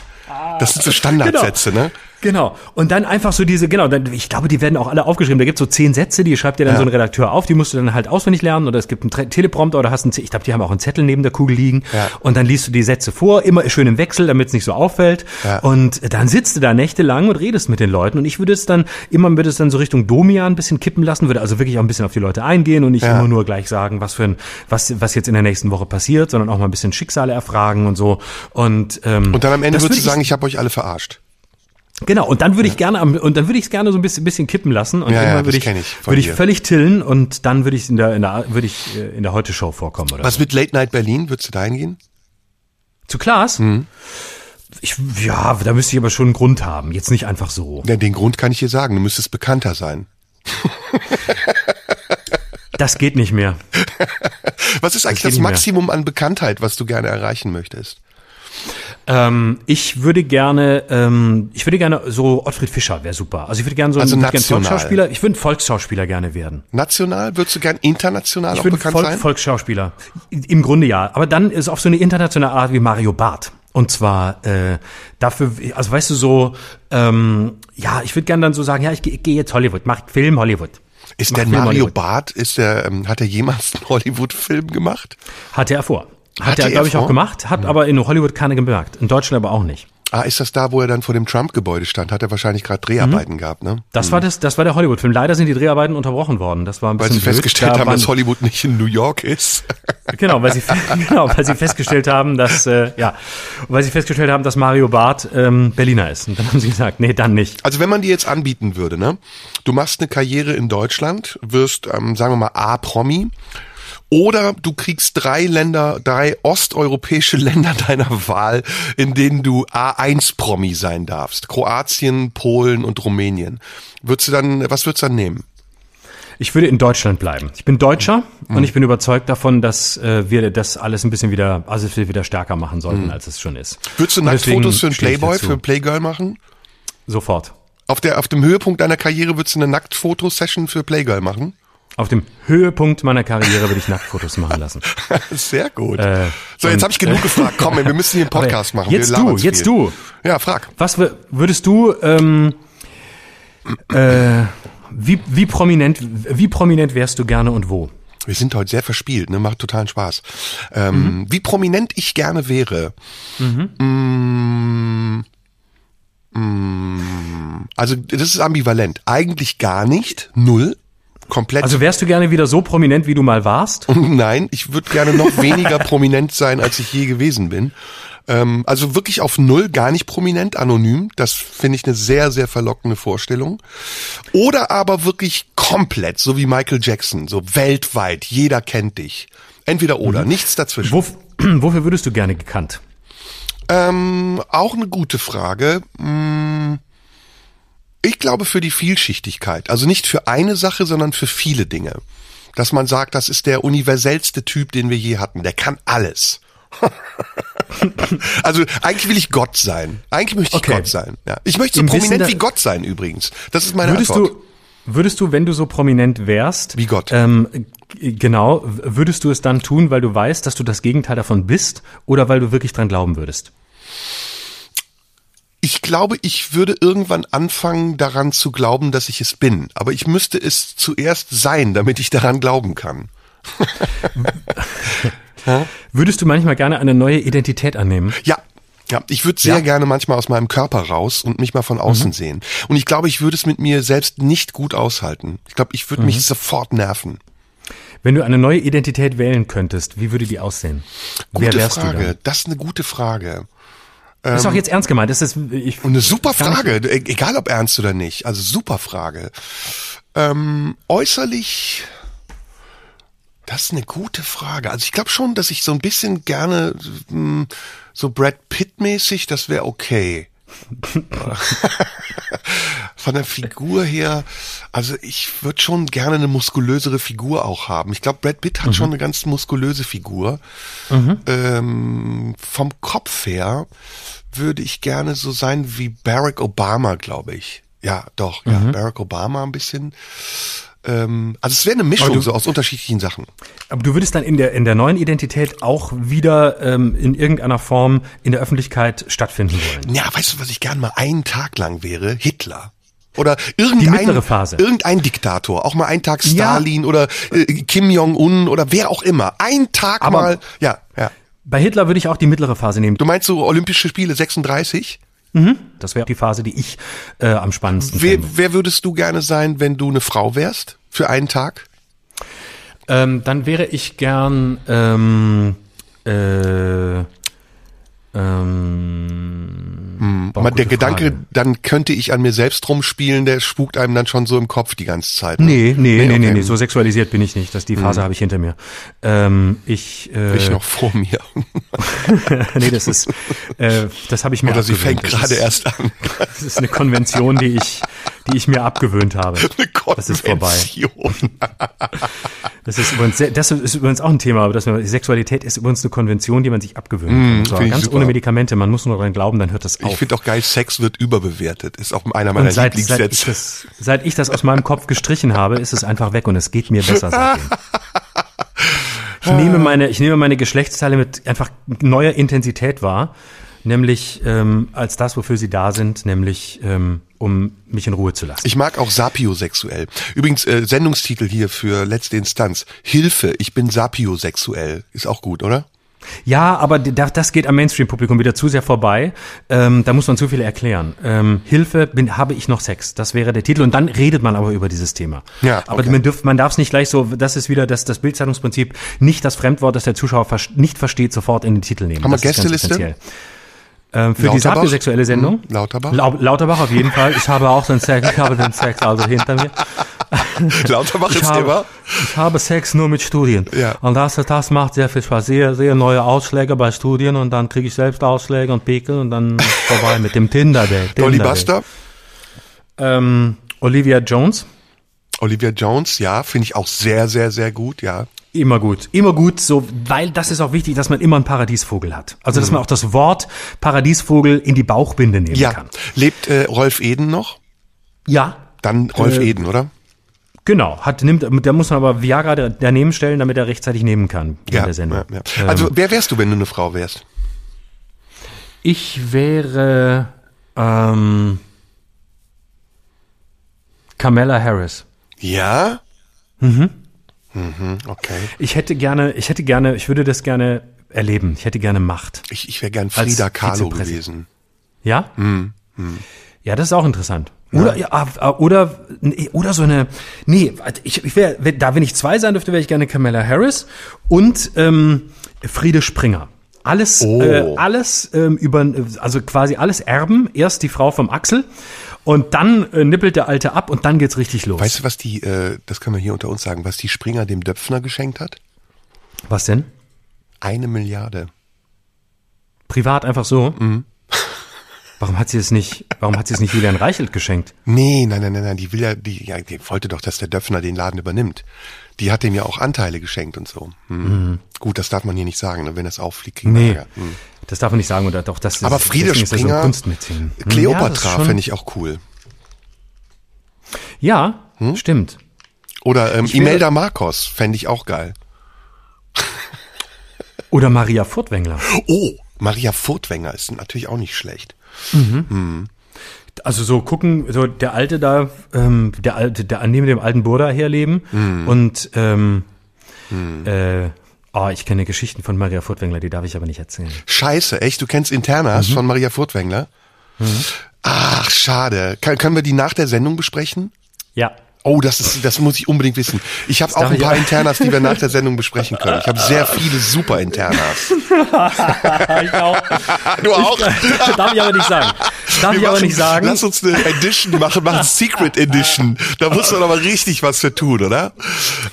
Das sind so Standardsätze, genau. ne? Genau. Und dann einfach so diese, genau, dann, ich glaube, die werden auch alle aufgeschrieben. Da gibt es so zehn Sätze, die schreibt dir dann ja. so ein Redakteur auf, die musst du dann halt auswendig lernen oder es gibt einen Teleprompter oder hast einen, ich glaube, die haben auch einen Zettel neben der Kugel liegen ja. und dann liest du die Sätze vor, immer schön im Wechsel, damit es nicht so auffällt ja. und dann sitzt du da nächtelang und redest mit den Leuten und ich würde es dann, immer würde es dann so Richtung Domian ein bisschen kippen lassen, würde also wirklich auch ein bisschen auf die Leute eingehen und nicht immer nur gleich sagen, was für ein, was, was jetzt in der nächsten Woche passiert, sondern auch mal ein bisschen Schicksale erfragen und so und, ähm, und dann am Ende würdest du sagen, ich habe euch alle verarscht. Genau, und dann würde ich gerne und dann würde ich es gerne so ein bisschen, bisschen kippen lassen und ja, irgendwann ja, würde ich, ich würde ich völlig tillen und dann würde ich in der in der würde ich äh, in der heute Show vorkommen oder Was so. mit Late Night Berlin würdest du da hingehen? Zu Klaas? Mhm. Ich, ja, da müsste ich aber schon einen Grund haben, jetzt nicht einfach so. Ja, den Grund kann ich dir sagen, du müsstest bekannter sein. Das geht nicht mehr. Was ist eigentlich das, das Maximum an Bekanntheit, was du gerne erreichen möchtest? Ähm, ich würde gerne, ähm, ich würde gerne so Ottfried Fischer wäre super. Also ich würde gerne so also ein Volksschauspieler. Ich würde ein Volksschauspieler gerne werden. National? Würdest du gern international ich auch bekannt Volk, sein? Volksschauspieler. Im Grunde ja. Aber dann ist auf so eine internationale Art wie Mario Barth. Und zwar äh, dafür, also weißt du so, ähm, ja, ich würde gerne dann so sagen, ja, ich, ich gehe jetzt Hollywood, mach Film Hollywood. Ist der Mario Barth, ist der, ähm, hat er jemals einen Hollywood-Film gemacht? Hatte er vor. Hat, hat er, glaube ich, auch gemacht, hat ja. aber in Hollywood keiner gemerkt. In Deutschland aber auch nicht. Ah, ist das da, wo er dann vor dem Trump-Gebäude stand? Hat er wahrscheinlich gerade Dreharbeiten mhm. gehabt, ne? Das mhm. war das, das war der Hollywood-Film. Leider sind die Dreharbeiten unterbrochen worden. Das war ein bisschen Weil sie blöd. festgestellt da haben, dass Hollywood nicht in New York ist. Genau, weil sie genau, weil sie festgestellt haben, dass äh, ja, weil sie festgestellt haben, dass Mario Barth ähm, Berliner ist. Und dann haben sie gesagt, nee, dann nicht. Also wenn man dir jetzt anbieten würde, ne, du machst eine Karriere in Deutschland, wirst, ähm, sagen wir mal, A-Promi oder du kriegst drei Länder, drei osteuropäische Länder deiner Wahl, in denen du A1-Promi sein darfst. Kroatien, Polen und Rumänien. Würdest du dann, was würdest du dann nehmen? Ich würde in Deutschland bleiben. Ich bin Deutscher mhm. und ich bin überzeugt davon, dass äh, wir das alles ein bisschen wieder, also wir wieder stärker machen sollten, mhm. als es schon ist. Würdest du Nacktfotos für einen Playboy, für einen Playgirl machen? Sofort. Auf der, auf dem Höhepunkt deiner Karriere würdest du eine Nacktfotosession für Playgirl machen? Auf dem Höhepunkt meiner Karriere würde ich Nacktfotos machen lassen. Sehr gut. Äh, so, jetzt habe ich genug gefragt. Komm, wir müssen hier einen Podcast machen. Jetzt du, jetzt viel. du. Ja, frag. Was würdest du, ähm, äh, wie, wie prominent, wie prominent wärst du gerne und wo? Wir sind heute sehr verspielt, ne? Macht totalen Spaß. Ähm, mhm. Wie prominent ich gerne wäre. Mhm. Mm, mm, also das ist ambivalent. Eigentlich gar nicht, null komplett. Also wärst du gerne wieder so prominent, wie du mal warst? Nein, ich würde gerne noch weniger prominent sein, als ich je gewesen bin. Ähm, also wirklich auf null, gar nicht prominent, anonym. Das finde ich eine sehr, sehr verlockende Vorstellung. Oder aber wirklich komplett, so wie Michael Jackson, so weltweit, jeder kennt dich. Entweder oder, mhm. nichts dazwischen. Wo, wofür würdest du gerne gekannt? Ähm, auch eine gute Frage. Hm ich glaube für die Vielschichtigkeit. Also nicht für eine Sache, sondern für viele Dinge. Dass man sagt, das ist der universellste Typ, den wir je hatten. Der kann alles. also eigentlich will ich Gott sein. Eigentlich möchte ich okay. Gott sein. Ja. Ich möchte so Im prominent wie Gott sein übrigens. Das ist meine würdest Antwort. Du, würdest du, wenn du so prominent wärst, wie Gott, ähm, genau, würdest du es dann tun, weil du weißt, dass du das Gegenteil davon bist, oder weil du wirklich dran glauben würdest? Ich glaube, ich würde irgendwann anfangen daran zu glauben, dass ich es bin. Aber ich müsste es zuerst sein, damit ich daran glauben kann. Würdest du manchmal gerne eine neue Identität annehmen? Ja, ja, ich würde sehr ja. gerne manchmal aus meinem Körper raus und mich mal von außen mhm. sehen. Und ich glaube, ich würde es mit mir selbst nicht gut aushalten. Ich glaube, ich würde mhm. mich sofort nerven. Wenn du eine neue Identität wählen könntest, wie würde die aussehen? Gute Wer wärst Frage. Du dann? Das ist eine gute Frage. Das ist auch ähm, jetzt ernst gemeint. Das ist ich, eine super Frage, e-, egal ob ernst oder nicht. Also super Frage. Ähm, äußerlich, das ist eine gute Frage. Also ich glaube schon, dass ich so ein bisschen gerne mh, hm, so Brad Pitt-mäßig, das wäre okay. Von der Figur her, also ich würde schon gerne eine muskulösere Figur auch haben. Ich glaube, Brad Pitt hat mhm. schon eine ganz muskulöse Figur. Mhm. Ähm, vom Kopf her würde ich gerne so sein wie Barack Obama, glaube ich. Ja, doch, mhm. ja, Barack Obama ein bisschen. Ähm, also es wäre eine Mischung du, so aus unterschiedlichen Sachen. Aber du würdest dann in der in der neuen Identität auch wieder ähm, in irgendeiner Form in der Öffentlichkeit stattfinden wollen. Ja, weißt du, was ich gern mal einen Tag lang wäre? Hitler. Oder irgendein, irgendein Diktator, auch mal einen Tag Stalin ja. oder äh, Kim Jong-un oder wer auch immer. Ein Tag Aber mal, ja, ja. Bei Hitler würde ich auch die mittlere Phase nehmen. Du meinst so Olympische Spiele 36? Mhm. Das wäre die Phase, die ich äh, am spannendsten wer, fände. Wer würdest du gerne sein, wenn du eine Frau wärst? Für einen Tag? Ähm, dann wäre ich gern ähm, äh, ähm, hm. Aber der Gedanke, Frage. dann könnte ich an mir selbst rumspielen, der spukt einem dann schon so im Kopf die ganze Zeit. Ne? Nee, nee, nee, nee, okay. nee, so sexualisiert bin ich nicht. Das die Phase hm. habe ich hinter mir. Ähm, ich äh, ich noch vor mir. nee, das ist äh, das habe ich mir Oder sie fängt gerade erst an. das ist eine Konvention, die ich die ich mir abgewöhnt habe. Das ist vorbei. Das ist übrigens, das ist übrigens auch ein Thema, aber das, Sexualität ist übrigens eine Konvention, die man sich abgewöhnt. Mm, ganz super. ohne Medikamente, man muss nur daran glauben, dann hört das auf. Ich finde auch geil, Sex wird überbewertet, ist auch einer meiner seit, Lieblingssätze. Seit ich, das, seit ich das aus meinem Kopf gestrichen habe, ist es einfach weg und es geht mir besser seitdem. Ich nehme meine, ich nehme meine Geschlechtsteile mit einfach neuer Intensität wahr nämlich ähm, als das, wofür sie da sind, nämlich ähm, um mich in Ruhe zu lassen. Ich mag auch sapiosexuell. Übrigens äh, Sendungstitel hier für letzte Instanz. Hilfe, ich bin sapiosexuell. Ist auch gut, oder? Ja, aber das geht am Mainstream-Publikum wieder zu sehr vorbei. Ähm, da muss man zu viel erklären. Ähm, Hilfe, bin, habe ich noch Sex? Das wäre der Titel. Und dann redet man aber über dieses Thema. Ja, okay. Aber man, dürf, man darf es nicht gleich so, das ist wieder das, das Bildzeitungsprinzip, nicht das Fremdwort, das der Zuschauer nicht versteht, sofort in den Titel nehmen. Haben wir Gästeliste? Ähm, für Lauterbach? die sapiosexuelle Sendung. Hm, Lauterbach? Lau Lauterbach auf jeden Fall. Ich habe auch den Sex, ich habe den Sex also hinter mir. Lauterbach ich ist habe, immer? Ich habe Sex nur mit Studien. Ja. Und das, das macht sehr viel Spaß. Sehr, sehr neue Ausschläge bei Studien und dann kriege ich selbst Ausschläge und Pickel und dann vorbei mit dem Tinder-Date. Tinder Dolly Buster? Ähm, Olivia Jones. Olivia Jones, ja, finde ich auch sehr, sehr, sehr gut, ja. Immer gut, immer gut, so, weil das ist auch wichtig, dass man immer einen Paradiesvogel hat. Also, dass mhm. man auch das Wort Paradiesvogel in die Bauchbinde nehmen ja. kann. Lebt äh, Rolf Eden noch? Ja. Dann Rolf äh, Eden, oder? Genau, hat, nimmt, da muss man aber Viagra daneben stellen, damit er rechtzeitig nehmen kann ja, der Sendung. Ja, ja. Also, ähm, wer wärst du, wenn du eine Frau wärst? Ich wäre ähm, Kamala Harris. Ja? Mhm. Mhm, okay. Ich hätte gerne, ich hätte gerne, ich würde das gerne erleben. Ich hätte gerne Macht. Ich, ich wäre gern Frida Kahlo gewesen. Ja? Mhm. Mhm. Ja, das ist auch interessant. Oder, ja. ja, ah, oder, oder so eine, nee, ich, ich wäre, da wenn ich zwei sein dürfte, wäre ich gerne Kamala Harris und ähm, Friede Springer. Alles, oh. äh, alles ähm, über, also quasi alles Erben. Erst die Frau vom Axel und dann äh, nippelt der Alte ab und dann geht's richtig los. Weißt du, was die, äh, das können wir hier unter uns sagen, was die Springer dem Döpfner geschenkt hat? Was denn? Eine Milliarde. Privat einfach so? Mhm. Warum hat sie es nicht, warum hat sie es nicht Julian Reichelt geschenkt? Nee, nein, nein, nein, nein, die will ja, die, ja, die wollte doch, dass der Döpfner den Laden übernimmt. Die hat dem ja auch Anteile geschenkt und so. Hm. Mhm. Gut, das darf man hier nicht sagen, ne? wenn das auffliegt. Kriegen nee. Hm. Das darf man nicht sagen oder doch das. Aber Friede Springer, so hm, Cleopatra ja, fände ich auch cool. Ja, hm? stimmt. Oder ähm, Imelda Marcos fände ich auch geil. Oder Maria Furtwängler. Oh, Maria Furtwängler ist natürlich auch nicht schlecht. Mhm. Hm. Also so gucken, so der alte da, ähm, der alte, der neben dem alten Burda herleben mhm. und ähm, mhm. äh, Oh, ich kenne Geschichten von Maria Furtwängler, die darf ich aber nicht erzählen. Scheiße, echt? Du kennst Internas mhm. von Maria Furtwängler? Mhm. Ach, schade. Kann, können wir die nach der Sendung besprechen? Ja. Oh, das ist, das muss ich unbedingt wissen. Ich habe auch ein paar Internas, die wir nach der Sendung besprechen können. Ich habe sehr viele super Internas. ich auch. Du auch? Ich, darf ich aber nicht sagen. Darf ich aber nicht sagen. Lass uns eine Edition machen, machen Secret Edition. Da muss man aber richtig was für tun, oder?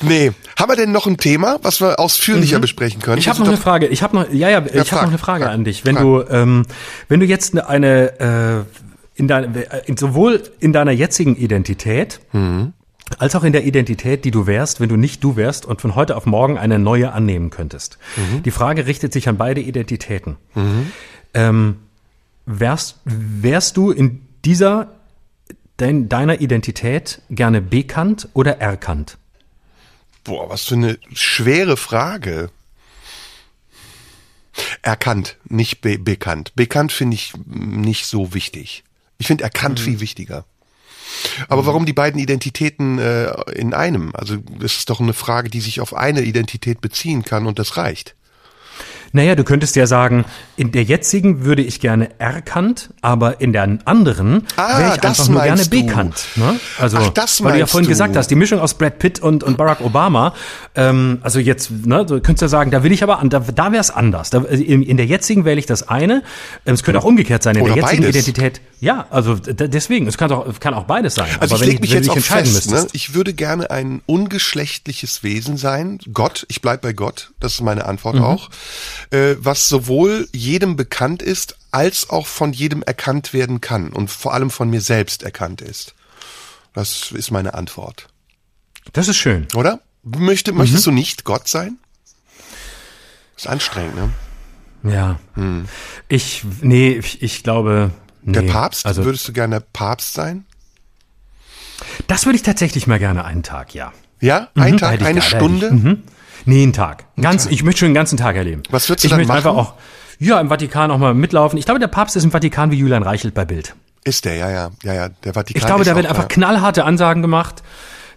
Nee. Haben wir denn noch ein Thema, was wir ausführlicher mhm. besprechen können? Ich habe noch eine Frage. Ich habe noch, ja, ja, ja ich habe noch eine Frage frag, an dich. Wenn frag. du, ähm, wenn du jetzt eine, äh, in dein, sowohl in deiner jetzigen Identität mhm als auch in der Identität, die du wärst, wenn du nicht du wärst und von heute auf morgen eine neue annehmen könntest. Mhm. Die Frage richtet sich an beide Identitäten. Mhm. Ähm, wärst, wärst du in dieser dein, deiner Identität gerne bekannt oder erkannt? Boah, was für eine schwere Frage. Erkannt, nicht be bekannt. Bekannt finde ich nicht so wichtig. Ich finde erkannt mhm. viel wichtiger. Aber mhm. warum die beiden Identitäten äh, in einem? Also das ist doch eine Frage, die sich auf eine Identität beziehen kann und das reicht. Naja, du könntest ja sagen, in der jetzigen würde ich gerne erkannt, aber in der anderen ah, wäre ich einfach nur gerne du. bekannt. Ne? Also, Ach, das weil du ja vorhin du. gesagt hast, die Mischung aus Brad Pitt und, und Barack Obama, ähm, also jetzt, ne, du könntest ja sagen, da will ich aber, da, da wäre es anders. Da, in, in, der jetzigen wähle ich das eine. Ähm, es könnte auch umgekehrt sein, in Oder der jetzigen beides. Identität. Ja, also deswegen, es kann auch, kann auch beides sein. Also aber ich lege mich jetzt auch fest, ne? ich würde gerne ein ungeschlechtliches Wesen sein. Gott, ich bleib bei Gott, das ist meine Antwort mhm. auch äh, was sowohl jedem bekannt ist, als auch von jedem erkannt werden kann und vor allem von mir selbst erkannt ist. Das ist meine Antwort. Das ist schön. Oder? Möchte, mhm. Möchtest du nicht Gott sein? ist anstrengend, ne? Ja. Hm. Ich, nee, ich, ich glaube. Nee. Der Papst? Also, würdest du gerne Papst sein? Das würde ich tatsächlich mal gerne einen Tag, ja. Ja? Ein mhm, Tag, eine Stunde? Mhm. Nee, einen Tag. Ganz, Tag. ich möchte schon den ganzen Tag erleben. Was würdest du ich dann möchte machen? einfach auch, ja, im Vatikan auch mal mitlaufen. Ich glaube, der Papst ist im Vatikan wie Julian Reichelt bei Bild. Ist der, ja, ja, ja, ja. Der Vatikan. Ich glaube, da wird einfach knallharte Ansagen gemacht.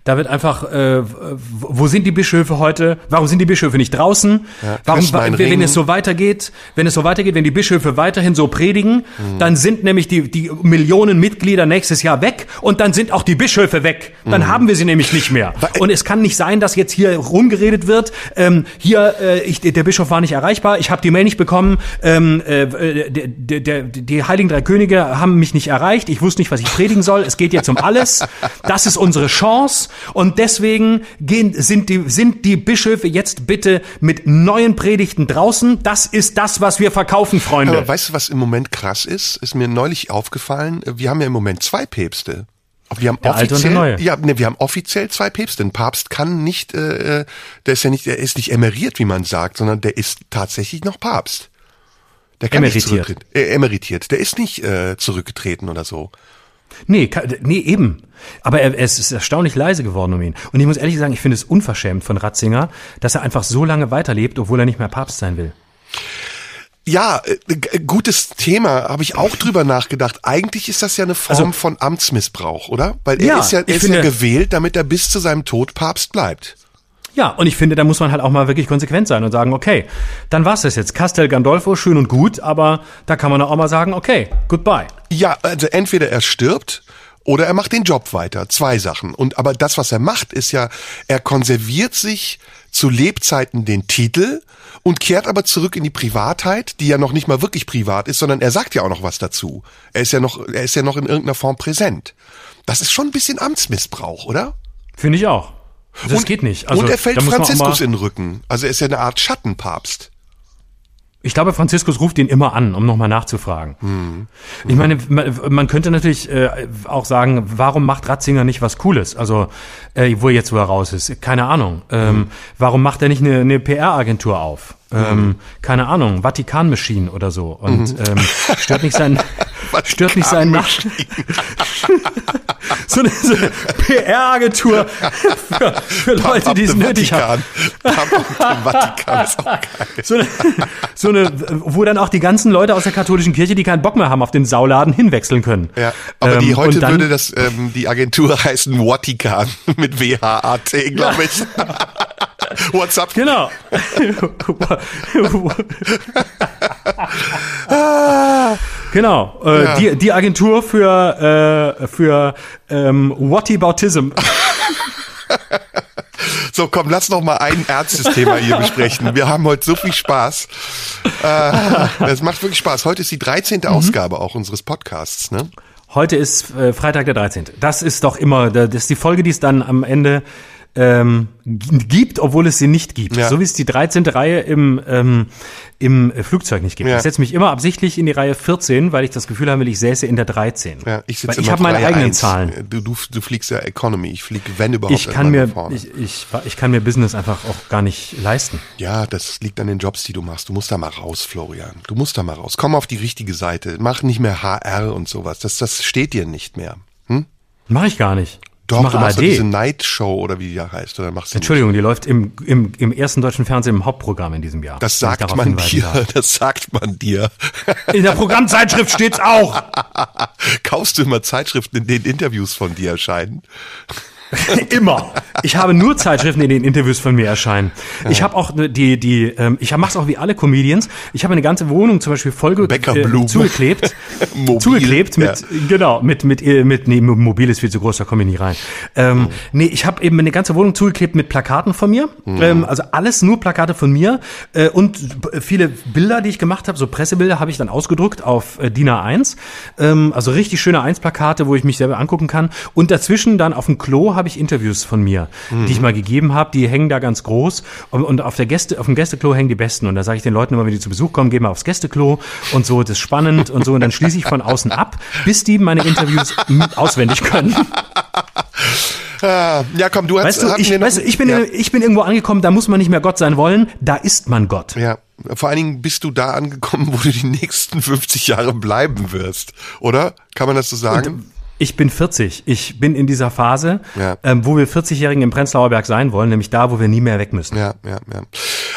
Da wird einfach, äh, wo sind die Bischöfe heute? Warum sind die Bischöfe nicht draußen? Ja, Warum, wenn Ring. es so weitergeht, wenn es so weitergeht, wenn die Bischöfe weiterhin so predigen, mhm. dann sind nämlich die, die Millionen Mitglieder nächstes Jahr weg und dann sind auch die Bischöfe weg. Dann mhm. haben wir sie nämlich nicht mehr. Und es kann nicht sein, dass jetzt hier rumgeredet wird, ähm, hier, äh, ich, der Bischof war nicht erreichbar, ich habe die Mail nicht bekommen, ähm, äh, der, der, die Heiligen Drei Könige haben mich nicht erreicht, ich wusste nicht, was ich predigen soll, es geht jetzt um alles. Das ist unsere Chance und deswegen gehen, sind, die, sind die Bischöfe jetzt bitte mit neuen Predigten draußen. Das ist das, was wir verkaufen, Freunde. Aber weißt du, was im Moment krass ist? Ist mir neulich aufgefallen. Wir haben ja im Moment zwei Päpste. Wir haben der offiziell, ja, ne, wir haben offiziell zwei Päpste. Ein Papst kann nicht, äh, der ist ja nicht, der ist nicht emeriert, wie man sagt, sondern der ist tatsächlich noch Papst. Der kann emeritiert. nicht äh, emeritiert. Der ist nicht äh, zurückgetreten oder so. Nee, nee, eben. Aber er, es ist erstaunlich leise geworden um ihn. Und ich muss ehrlich sagen, ich finde es unverschämt von Ratzinger, dass er einfach so lange weiterlebt, obwohl er nicht mehr Papst sein will. Ja, äh, gutes Thema, habe ich auch drüber nachgedacht. Eigentlich ist das ja eine Form also, von Amtsmissbrauch, oder? Weil er ja, ist ja, er ist finde, ja gewählt, damit er bis zu seinem Tod Papst bleibt. Ja, und ich finde, da muss man halt auch mal wirklich konsequent sein und sagen, okay, dann war's das jetzt. Castel Gandolfo, schön und gut, aber da kann man auch mal sagen, okay, goodbye. Ja, also entweder er stirbt oder er macht den Job weiter. Zwei Sachen. Und aber das, was er macht, ist ja, er konserviert sich zu Lebzeiten den Titel und kehrt aber zurück in die Privatheit, die ja noch nicht mal wirklich privat ist, sondern er sagt ja auch noch was dazu. Er ist ja noch, er ist ja noch in irgendeiner Form präsent. Das ist schon ein bisschen Amtsmissbrauch, oder? Finde ich auch. Das und, geht nicht. Also, und er fällt Franziskus in den Rücken. Also er ist ja eine Art Schattenpapst. Ich glaube, Franziskus ruft ihn immer an, um nochmal nachzufragen. Hm. Ich meine, man, könnte natürlich äh, auch sagen, warum macht Ratzinger nicht was Cooles? Also, äh, wo er jetzt wo er raus ist, keine Ahnung. Ähm, hm. Warum macht er nicht eine, eine PR-Agentur auf? Ähm, keine Ahnung, Vatikan Machine oder so. Und mhm. ähm, stört nicht sein, stört nicht sein Nach so eine, so eine PR-Agentur für, für Leute, die es nötig haben. Vatikan ist auch geil. So eine, so eine, wo dann auch die ganzen Leute aus der katholischen Kirche, die keinen Bock mehr haben auf den Sauladen, hinwechseln können. Ja, aber ähm, die heute dann, würde das ähm, die Agentur heißen Vatikan mit W-H-A-T, glaube ich. What's up? Genau. genau. Äh, ja. die, die Agentur für, äh, für ähm, Whataboutism. So, komm, lass noch mal ein ernstes Thema hier besprechen. Wir haben heute so viel Spaß. Äh, es macht wirklich Spaß. Heute ist die 13. Mhm. Ausgabe auch unseres Podcasts, ne? Heute ist äh, Freitag der 13. Das ist doch immer, das ist die Folge, die es dann am Ende ähm, gibt, obwohl es sie nicht gibt. Ja. So wie es die 13. Reihe im, ähm, im Flugzeug nicht gibt. Ja. Ich setze mich immer absichtlich in die Reihe 14, weil ich das Gefühl habe, ich säße in der 13. Ja, ich sitze weil ich habe meine eigenen 1. Zahlen. Du, du, du fliegst ja Economy. Ich fliege, wenn überhaupt, ich kann mir, ich, ich, ich kann mir Business einfach auch gar nicht leisten. Ja, das liegt an den Jobs, die du machst. Du musst da mal raus, Florian. Du musst da mal raus. Komm auf die richtige Seite. Mach nicht mehr HR und sowas. Das, das steht dir nicht mehr. Hm? Mach ich gar nicht. Doch, du machst ARD. diese Night Show oder wie die ja heißt. Oder machst Entschuldigung, nicht. die läuft im, im, im ersten deutschen Fernsehen im Hauptprogramm in diesem Jahr. Das sagt man dir. Darf. Das sagt man dir. In der Programmzeitschrift steht's auch. Kaufst du immer Zeitschriften, in denen Interviews von dir erscheinen? Immer. Ich habe nur Zeitschriften, in denen Interviews von mir erscheinen. Ich habe auch ne, die, die, ähm, ich mache es auch wie alle Comedians. Ich habe eine ganze Wohnung zum Beispiel voll äh, zugeklebt, zugeklebt mit, ja. genau, mit, mit, äh, mit, nee, mobil ist viel zu groß, da komme ich nicht rein. Ähm, mhm. Nee, ich habe eben eine ganze Wohnung zugeklebt mit Plakaten von mir. Mhm. Ähm, also alles nur Plakate von mir äh, und viele Bilder, die ich gemacht habe, so Pressebilder, habe ich dann ausgedruckt auf äh, DIN A1. Ähm, also richtig schöne 1-Plakate, wo ich mich selber angucken kann. Und dazwischen dann auf dem Klo habe ich Interviews von mir, mhm. die ich mal gegeben habe. Die hängen da ganz groß und, und, auf der Gäste, auf dem Gästeklo hängen die besten. Und da sage ich den Leuten immer, wenn die zu Besuch kommen, gehen wir aufs Gästeklo und so. Das ist spannend und so. Und dann schließe ich von außen ab, bis die meine Interviews auswendig können. Ah, ja, komm, du hast. Weißt du, ich, weißt du, ich bin, ja. ich bin irgendwo angekommen, da muss man nicht mehr Gott sein wollen, da ist man Gott. Ja, vor allen Dingen bist du da angekommen, wo du die nächsten 50 Jahre bleiben wirst, oder? Kann man das so sagen? Und, ich bin 40. Ich bin in dieser Phase, ja. ähm, wo wir 40-Jährigen im Prenzlauer Berg sein wollen, nämlich da, wo wir nie mehr weg müssen. Ja, ja, ja.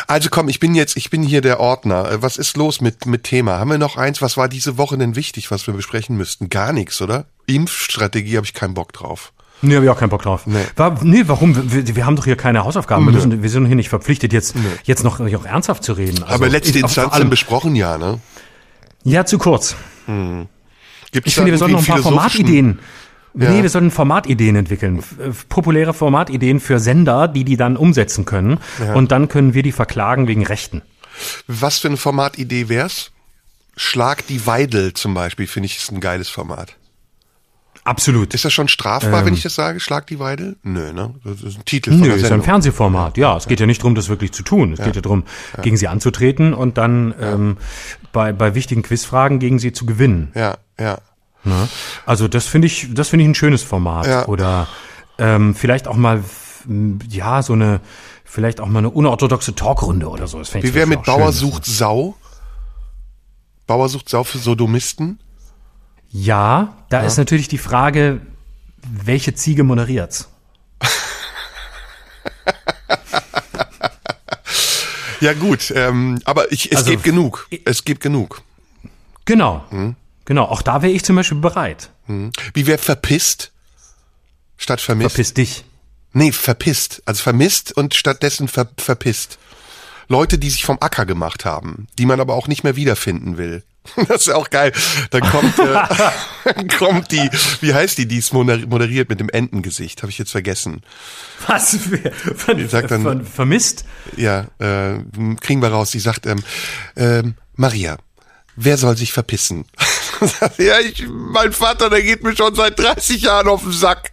Also komm, ich bin jetzt, ich bin hier der Ordner. Äh, was ist los mit, mit Thema? Haben wir noch eins? Was war diese Woche denn wichtig, was wir besprechen müssten? Gar nichts, oder? Impfstrategie habe ich keinen Bock drauf. Nee, habe ich auch keinen Bock drauf. Nee, War, nee warum? Wir, wir haben doch hier keine Hausaufgaben. Nee. Wir, müssen, wir sind hier nicht verpflichtet, jetzt, nee. jetzt noch, noch ernsthaft zu reden. Also, Aber letzte Instanz besprochen, ja, ne? Ja, zu kurz. Hm. Gibt's ich finde, wir sollten noch ein paar Formatideen. Ja. Nee, wir sollten Formatideen entwickeln. Populäre Formatideen für Sender, die die dann umsetzen können. Ja. Und dann können wir die verklagen wegen Rechten. Was für eine Formatidee wär's? Schlag die Weidel zum Beispiel, finde ich, ist ein geiles Format. Absolut. Ist das schon strafbar, ähm, wenn ich das sage? Schlag die Weidel? Nö, ne? Das ist ein Titel von Nö, ist ein Fernsehformat. Ja, es geht ja nicht darum, das wirklich zu tun. Es ja. geht ja darum, ja. gegen sie anzutreten und dann ähm, bei, bei wichtigen Quizfragen gegen sie zu gewinnen. Ja, ja. Ne? Also das finde ich, das finde ich ein schönes Format. Ja. Oder ähm, vielleicht auch mal, ja, so eine, vielleicht auch mal eine unorthodoxe Talkrunde oder so. Das Wie wäre mit Bauer sucht Sau? Bauer sucht Sau für Sodomisten? Ja, da ja. ist natürlich die Frage, welche Ziege moderiert's? ja gut, ähm, aber ich, es also, gibt genug. Es gibt genug. Genau. Hm? Genau, auch da wäre ich zum Beispiel bereit. Hm. Wie wäre verpisst statt vermisst? Verpiss dich. Nee, verpisst. Also vermisst und stattdessen ver verpisst. Leute, die sich vom Acker gemacht haben, die man aber auch nicht mehr wiederfinden will. Das ist auch geil. Dann kommt, äh, kommt die, wie heißt die, die ist moderiert mit dem Entengesicht, habe ich jetzt vergessen. Was? Die sagt dann, von, vermisst? Ja, äh, kriegen wir raus. Die sagt, ähm, ähm, Maria, wer soll sich verpissen? ja, ich, mein Vater, der geht mir schon seit 30 Jahren auf den Sack.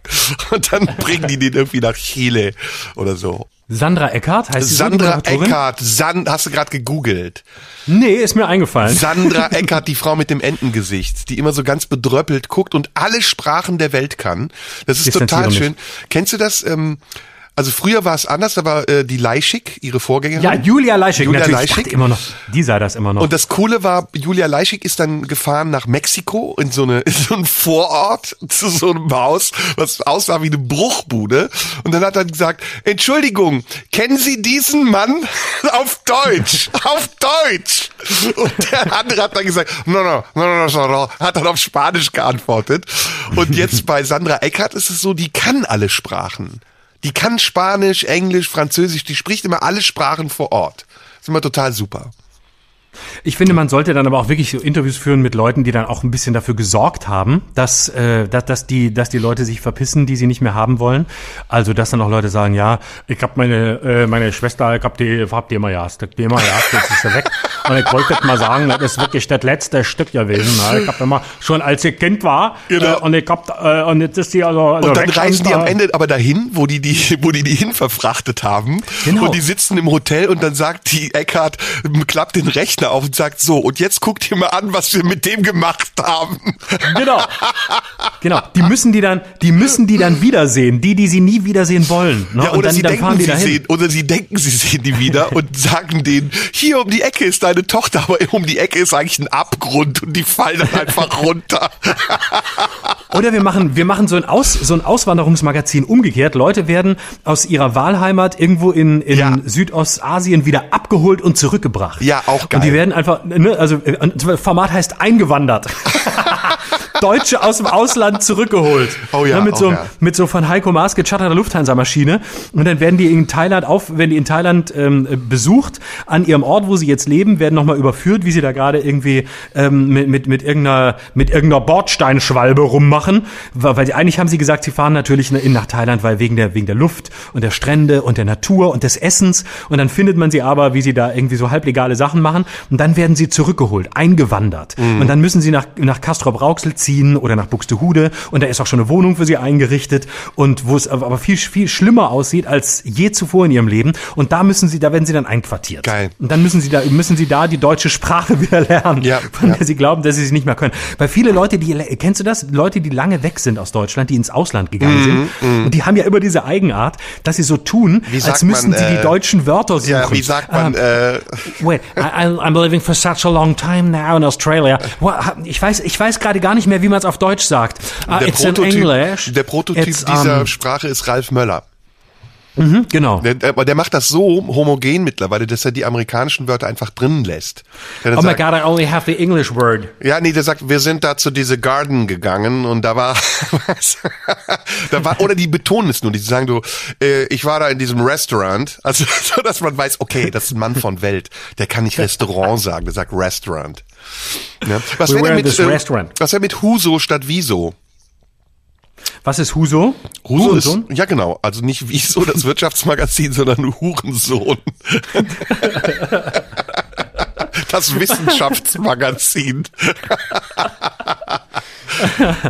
Und dann bringen die den irgendwie nach Chile oder so. Sandra Eckart heißt sie Sandra so, Eckart, San, hast du gerade gegoogelt? Nee, ist mir eingefallen. Sandra Eckart, die Frau mit dem Entengesicht, die immer so ganz bedröppelt guckt und alle Sprachen der Welt kann. Das ist total schön. Kennst du das? Ähm, also früher war es anders, war äh, die Leischig, ihre Vorgängerin. Ja, Julia Leischig, Julia natürlich. Leischig. immer noch. Die sah das immer noch. Und das Coole war, Julia Leischig ist dann gefahren nach Mexiko in so eine in so einen Vorort zu so einem Haus, was aussah wie eine Bruchbude. Und dann hat er gesagt: Entschuldigung, kennen Sie diesen Mann auf Deutsch? auf Deutsch. Und der andere hat dann gesagt: No, no, no, no, no, no, hat dann auf Spanisch geantwortet. Und jetzt bei Sandra Eckert ist es so, die kann alle Sprachen. Die kann Spanisch, Englisch, Französisch, die spricht immer alle Sprachen vor Ort. Ist immer total super. Ich finde, man sollte dann aber auch wirklich Interviews führen mit Leuten, die dann auch ein bisschen dafür gesorgt haben, dass, äh, dass, dass, die, dass die Leute sich verpissen, die sie nicht mehr haben wollen. Also, dass dann auch Leute sagen, ja, ich hab meine, äh, meine Schwester, ich hab die, hab die immer ja, die immer ja, jetzt ist sie weg. Und ich wollte mal sagen, das ist wirklich das letzte Stück gewesen. Ne? Ich hab immer, schon als ich Kind war, genau. äh, und ich hab, äh, und jetzt ist die also, also Und dann reisen die am Ende aber dahin, wo die die, wo die die hin verfrachtet haben. Genau. Und die sitzen im Hotel und dann sagt die Eckhart, klappt den Rechner auf und sagt so, und jetzt guckt ihr mal an, was wir mit dem gemacht haben. Genau. Genau. Die müssen die dann, die müssen die dann wiedersehen, die, die sie nie wiedersehen wollen. Ne? Ja, oder, dann, sie dann denken, sie sehen, oder sie denken, sie sehen die wieder und sagen denen, hier um die Ecke ist deine Tochter, aber um die Ecke ist eigentlich ein Abgrund und die fallen dann einfach runter. Oder wir machen, wir machen so ein, Aus, so ein Auswanderungsmagazin umgekehrt. Leute werden aus ihrer Wahlheimat irgendwo in, in ja. Südostasien wieder abgeholt und zurückgebracht. Ja, auch geil. Und die werden einfach, ne, also äh, Format heißt eingewandert. Deutsche aus dem Ausland zurückgeholt. Oh ja, ne, mit, oh so, ja. mit so von Heiko Maas gecharterter Lufthansa-Maschine. Und dann werden die in Thailand auf, wenn die in Thailand ähm, besucht, an ihrem Ort, wo sie jetzt leben, werden nochmal überführt, wie sie da gerade irgendwie ähm, mit, mit, mit irgendeiner, mit irgendeiner Bordsteinschwalbe rummachen. Weil sie, eigentlich haben sie gesagt, sie fahren natürlich nach Thailand, weil wegen der, wegen der Luft und der Strände und der Natur und des Essens. Und dann findet man sie aber, wie sie da irgendwie so halblegale Sachen machen. Und dann werden sie zurückgeholt, eingewandert. Mhm. Und dann müssen sie nach, nach Castrop-Rauxel ziehen oder nach Buxtehude. Und da ist auch schon eine Wohnung für sie eingerichtet. Und wo es aber viel, viel schlimmer aussieht als je zuvor in ihrem Leben. Und da müssen sie, da werden sie dann einquartiert. Geil. Und dann müssen sie da, müssen sie da die deutsche Sprache wieder lernen. Ja, von ja. der sie glauben, dass sie sie nicht mehr können. Weil viele Leute, die, kennst du das? Leute, die lange weg sind aus Deutschland, die ins Ausland gegangen mm, sind. Mm. Und die haben ja immer diese Eigenart, dass sie so tun, als müssten man, sie äh, die deutschen Wörter suchen. Ja, wie sagt man, uh, äh, Wait, I, I'm living for such a long time now in Australia. Ich weiß, ich weiß gerade gar nicht mehr, wie man es auf Deutsch sagt. Uh, der, Prototyp, der Prototyp dieser um, Sprache ist Ralf Möller. Mhm, genau. Der, aber der macht das so homogen mittlerweile, dass er die amerikanischen Wörter einfach drin lässt. Oh my God, I only have the English word. Ja, nee, der sagt, wir sind da zu diese Garden gegangen und da war, da war, oder die betonen es nur, die sagen so, äh, ich war da in diesem Restaurant, also so, dass man weiß, okay, das ist ein Mann von Welt, der kann nicht Restaurant sagen, der sagt Restaurant. Ja. Was wäre mit, äh, was wäre mit Huso statt Wieso? Was ist Huso? Huso ist, ja genau, also nicht Wieso das Wirtschaftsmagazin, sondern Hurensohn. das Wissenschaftsmagazin.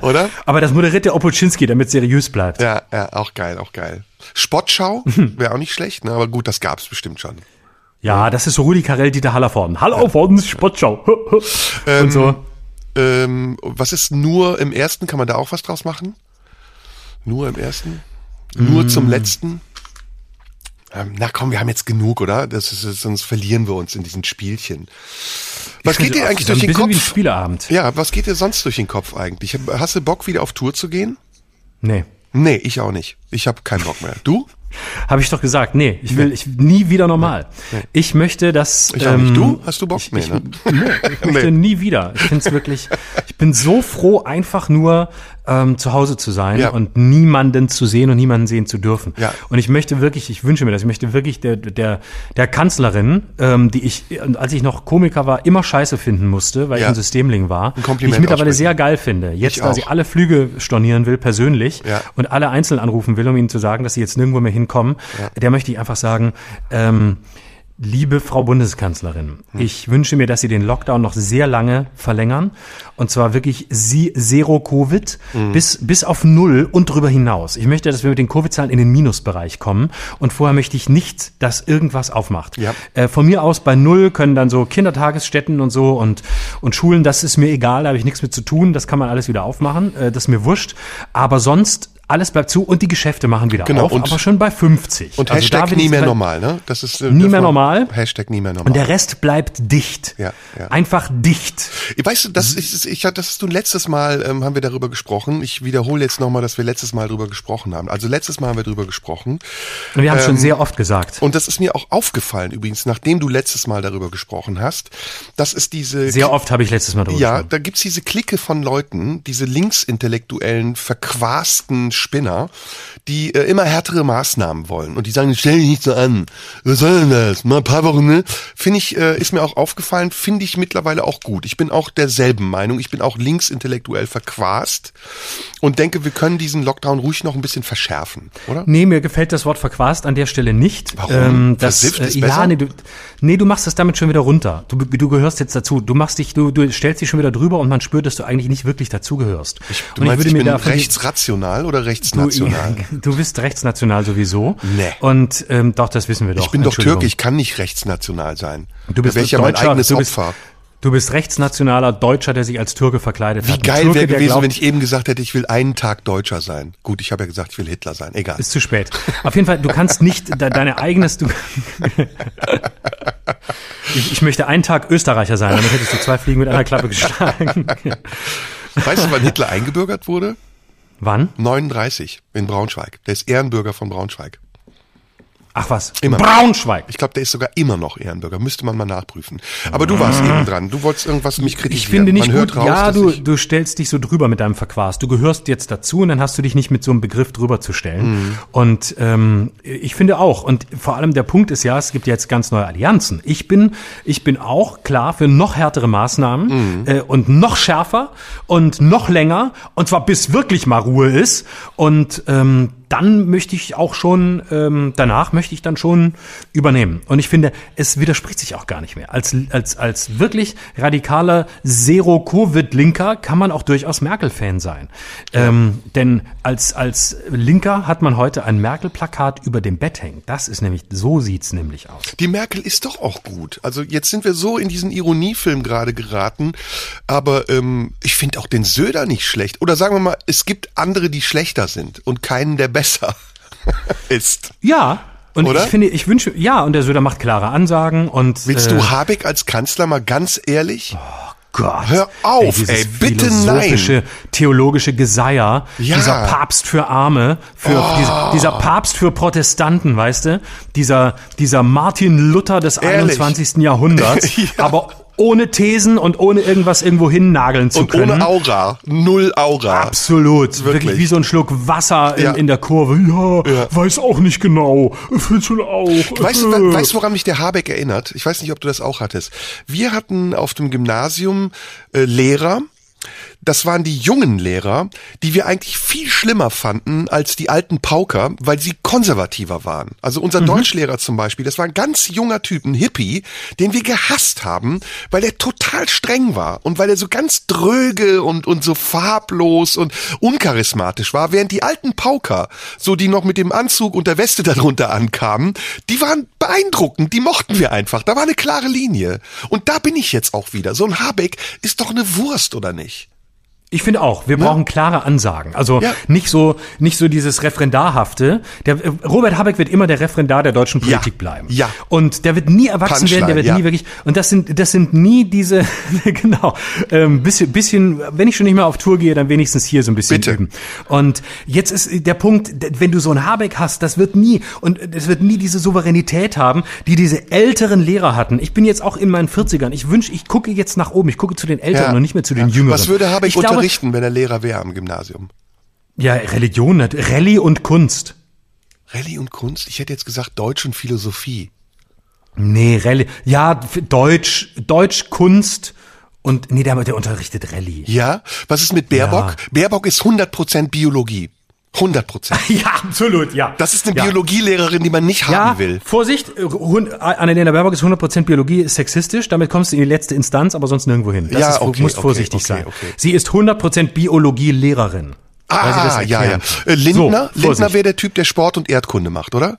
Oder? Aber das moderiert der Opolczynski, damit seriös bleibt. Ja, ja, auch geil, auch geil. Spottschau wäre auch nicht schlecht, ne? aber gut, das gab's bestimmt schon. Ja, das ist so Rudi Carell, Dieter Hallervorden. Hallo, ja. Spottschau. Ähm, Und so. Ähm, was ist nur im ersten? Kann man da auch was draus machen? Nur im ersten? Nur mm. zum letzten? Ähm, na komm, wir haben jetzt genug, oder? Das ist, sonst verlieren wir uns in diesen Spielchen. Was geht dir eigentlich durch den Kopf? Wie ein Spieleabend. Ja, was geht dir sonst durch den Kopf eigentlich? Hast du Bock, wieder auf Tour zu gehen? Nee. Nee, ich auch nicht. Ich habe keinen Bock mehr. Du? Habe ich doch gesagt. Nee, ich will ich nie wieder normal. Nee. Ich möchte, dass ich auch nicht. Du ähm, hast du Bock? Ich, nee, ne? ich, nee, ich möchte nie wieder. Ich finde es wirklich. Ich bin so froh, einfach nur ähm, zu Hause zu sein ja. und niemanden zu sehen und niemanden sehen zu dürfen. Ja. Und ich möchte wirklich, ich wünsche mir das. Ich möchte wirklich der der der Kanzlerin, ähm, die ich, als ich noch Komiker war, immer Scheiße finden musste, weil ja. ich ein Systemling war, ein die ich mittlerweile sehr geil finde. Jetzt, da sie alle Flüge stornieren will persönlich und alle einzeln anrufen will, um ihnen zu sagen, dass sie jetzt nirgendwo mehr hin hinkommen, der möchte ich einfach sagen, ähm, Liebe Frau Bundeskanzlerin, ich wünsche mir, dass Sie den Lockdown noch sehr lange verlängern. Und zwar wirklich Sie Zero Covid hm. bis, bis auf Null und darüber hinaus. Ich möchte, dass wir mit den Covid-Zahlen in den Minusbereich kommen. Und vorher möchte ich nicht, dass irgendwas aufmacht. Ja. Äh, von mir aus bei Null können dann so Kindertagesstätten und so und, und Schulen, das ist mir egal, da habe ich nichts mit zu tun. Das kann man alles wieder aufmachen. Äh, das ist mir wurscht. Aber sonst alles bleibt zu und die Geschäfte machen wieder genau, auf, und, aber schon bei 50. Und also Hashtag nie mehr normal, ne? Das ist äh, nie mehr normal. Hashtag nie mehr normal. Und der Rest bleibt dicht. Ja, ja. Einfach dicht. Weißt du, das ist, ich, das hast du letztes Mal ähm, haben wir darüber gesprochen. Ich wiederhole jetzt nochmal, dass wir letztes Mal darüber gesprochen haben. Also letztes Mal haben wir darüber gesprochen. Und wir haben es ähm, schon sehr oft gesagt. Und das ist mir auch aufgefallen übrigens, nachdem du letztes Mal darüber gesprochen hast. Das ist diese. Sehr oft habe ich letztes Mal darüber gesprochen. Ja, da gibt's diese Clique von Leuten, diese linksintellektuellen, verquasten Spinner, die äh, immer härtere Maßnahmen wollen und die sagen, stell dich nicht so an. Was soll denn das? Mal ein paar Wochen, ne? Finde ich, äh, ist mir auch aufgefallen, finde ich mittlerweile auch gut. Ich bin auch derselben Meinung. Ich bin auch linksintellektuell verquast und denke, wir können diesen Lockdown ruhig noch ein bisschen verschärfen, oder? Nee, mir gefällt das Wort verquast an der Stelle nicht. Warum? Ähm, das, Versifft ist äh, ja, nee du, nee, du machst das damit schon wieder runter. Du, du gehörst jetzt dazu. Du machst dich, du, du stellst dich schon wieder drüber und man spürt, dass du eigentlich nicht wirklich dazugehörst. Ich, du und meinst, ich, würde ich bin rechtsrational oder rechtsnational? Du, du bist rechtsnational sowieso. Nee. Und ähm, doch, das wissen wir doch. Ich bin doch Türke, ich kann nicht rechtsnational sein. Du bist Welcher mein eigenes du bist, Opfer. Du bist rechtsnationaler Deutscher, der sich als Türke verkleidet Wie hat. Wie geil wäre gewesen, glaubt, wenn ich eben gesagt hätte, ich will einen Tag Deutscher sein. Gut, ich habe ja gesagt, ich will Hitler sein. Egal. Ist zu spät. Auf jeden Fall, du kannst nicht de deine eigenes. Du ich, ich möchte einen Tag Österreicher sein, damit hättest du zwei Fliegen mit einer Klappe geschlagen. weißt du, wann Hitler eingebürgert wurde? Wann? 39 in Braunschweig. Der ist Ehrenbürger von Braunschweig. Ach was, immer Braunschweig. Ich glaube, der ist sogar immer noch Ehrenbürger. Müsste man mal nachprüfen. Aber du warst eben dran. Du wolltest irgendwas mich kritisieren. Ich finde nicht man gut. Raus, ja, du, du stellst dich so drüber mit deinem Verquast. Du gehörst jetzt dazu und dann hast du dich nicht mit so einem Begriff drüber zu stellen. Mhm. Und ähm, ich finde auch. Und vor allem der Punkt ist ja, es gibt jetzt ganz neue Allianzen. Ich bin, ich bin auch klar für noch härtere Maßnahmen mhm. äh, und noch schärfer und noch länger. Und zwar bis wirklich mal Ruhe ist. Und ähm, dann möchte ich auch schon, ähm, danach möchte ich dann schon übernehmen. Und ich finde, es widerspricht sich auch gar nicht mehr. Als, als, als wirklich radikaler Zero-Covid-Linker kann man auch durchaus Merkel-Fan sein. Ähm, denn als, als Linker hat man heute ein Merkel-Plakat über dem Bett hängen. Das ist nämlich, so sieht's nämlich aus. Die Merkel ist doch auch gut. Also jetzt sind wir so in diesen Ironiefilm gerade geraten, aber ähm, ich finde auch den Söder nicht schlecht. Oder sagen wir mal, es gibt andere, die schlechter sind und keinen, der besser ist. Ja, und Oder? ich finde, ich wünsche, ja, und der Söder macht klare Ansagen und. Willst äh, du Habeck als Kanzler mal ganz ehrlich? Oh Gott. Hör auf, ey, ey bitte nein. theologische Geseier, ja. dieser Papst für Arme, für oh. dieser, dieser, Papst für Protestanten, weißt du? Dieser, dieser Martin Luther des Ehrlich? 21. Jahrhunderts. ja. Aber ohne Thesen und ohne irgendwas irgendwo hinnageln zu und können. Ohne Aura. Null Aura. Absolut. Wirklich, Wirklich wie so ein Schluck Wasser in, ja. in der Kurve. Ja, ja, weiß auch nicht genau. Fühlst du auch. Weißt du, weißt, woran mich der Habeck erinnert? Ich weiß nicht, ob du das auch hattest. Wir hatten auf dem Gymnasium äh, Lehrer, das waren die jungen Lehrer, die wir eigentlich viel schlimmer fanden als die alten Pauker, weil sie konservativer waren. Also unser mhm. Deutschlehrer zum Beispiel, das war ein ganz junger Typ, ein Hippie, den wir gehasst haben, weil er total streng war und weil er so ganz dröge und, und so farblos und uncharismatisch war, während die alten Pauker, so die noch mit dem Anzug und der Weste darunter ankamen, die waren beeindruckend, die mochten wir einfach. Da war eine klare Linie. Und da bin ich jetzt auch wieder. So ein Habeck ist doch eine Wurst, oder nicht? Ich finde auch, wir brauchen ja. klare Ansagen. Also ja. nicht so nicht so dieses Referendarhafte. Der Robert Habeck wird immer der Referendar der deutschen Politik ja. bleiben. Ja. Und der wird nie erwachsen werden, der wird nie wirklich und das sind das sind nie diese genau ähm, bisschen bisschen wenn ich schon nicht mehr auf Tour gehe, dann wenigstens hier so ein bisschen Bitte. üben. Und jetzt ist der Punkt, wenn du so einen Habeck hast, das wird nie und es wird nie diese Souveränität haben, die diese älteren Lehrer hatten. Ich bin jetzt auch in meinen 40ern. Ich wünsche, ich gucke jetzt nach oben, ich gucke zu den Älteren und nicht mehr zu den Jüngeren. Was würde Habeck unterrichten, wenn er Lehrer wäre am Gymnasium? Ja, Religion, Rallye und Kunst. Rallye und Kunst? Ich hätte jetzt gesagt Deutsch und Philosophie. Nee, Rallye. Ja, Deutsch, Deutsch, Kunst und nee, der, der unterrichtet Rallye. Ja? Was ist mit Baerbock? Ja. Baerbock ist 100% Biologie. 100 Prozent. Ja, absolut, ja. Das ist eine ja. Biologielehrerin, die man nicht haben ja, will. Vorsicht, Annalena Baerbock ist 100 Prozent Biologie, ist sexistisch, damit kommst du in die letzte Instanz, aber sonst nirgendwo hin. Das ja, ist, okay, musst okay, vorsichtig okay, sein. Sie ist 100 Prozent Biologielehrerin. Ah, ja, ja. Äh, Lindner, so, Lindner wäre der Typ, der Sport und Erdkunde macht, oder?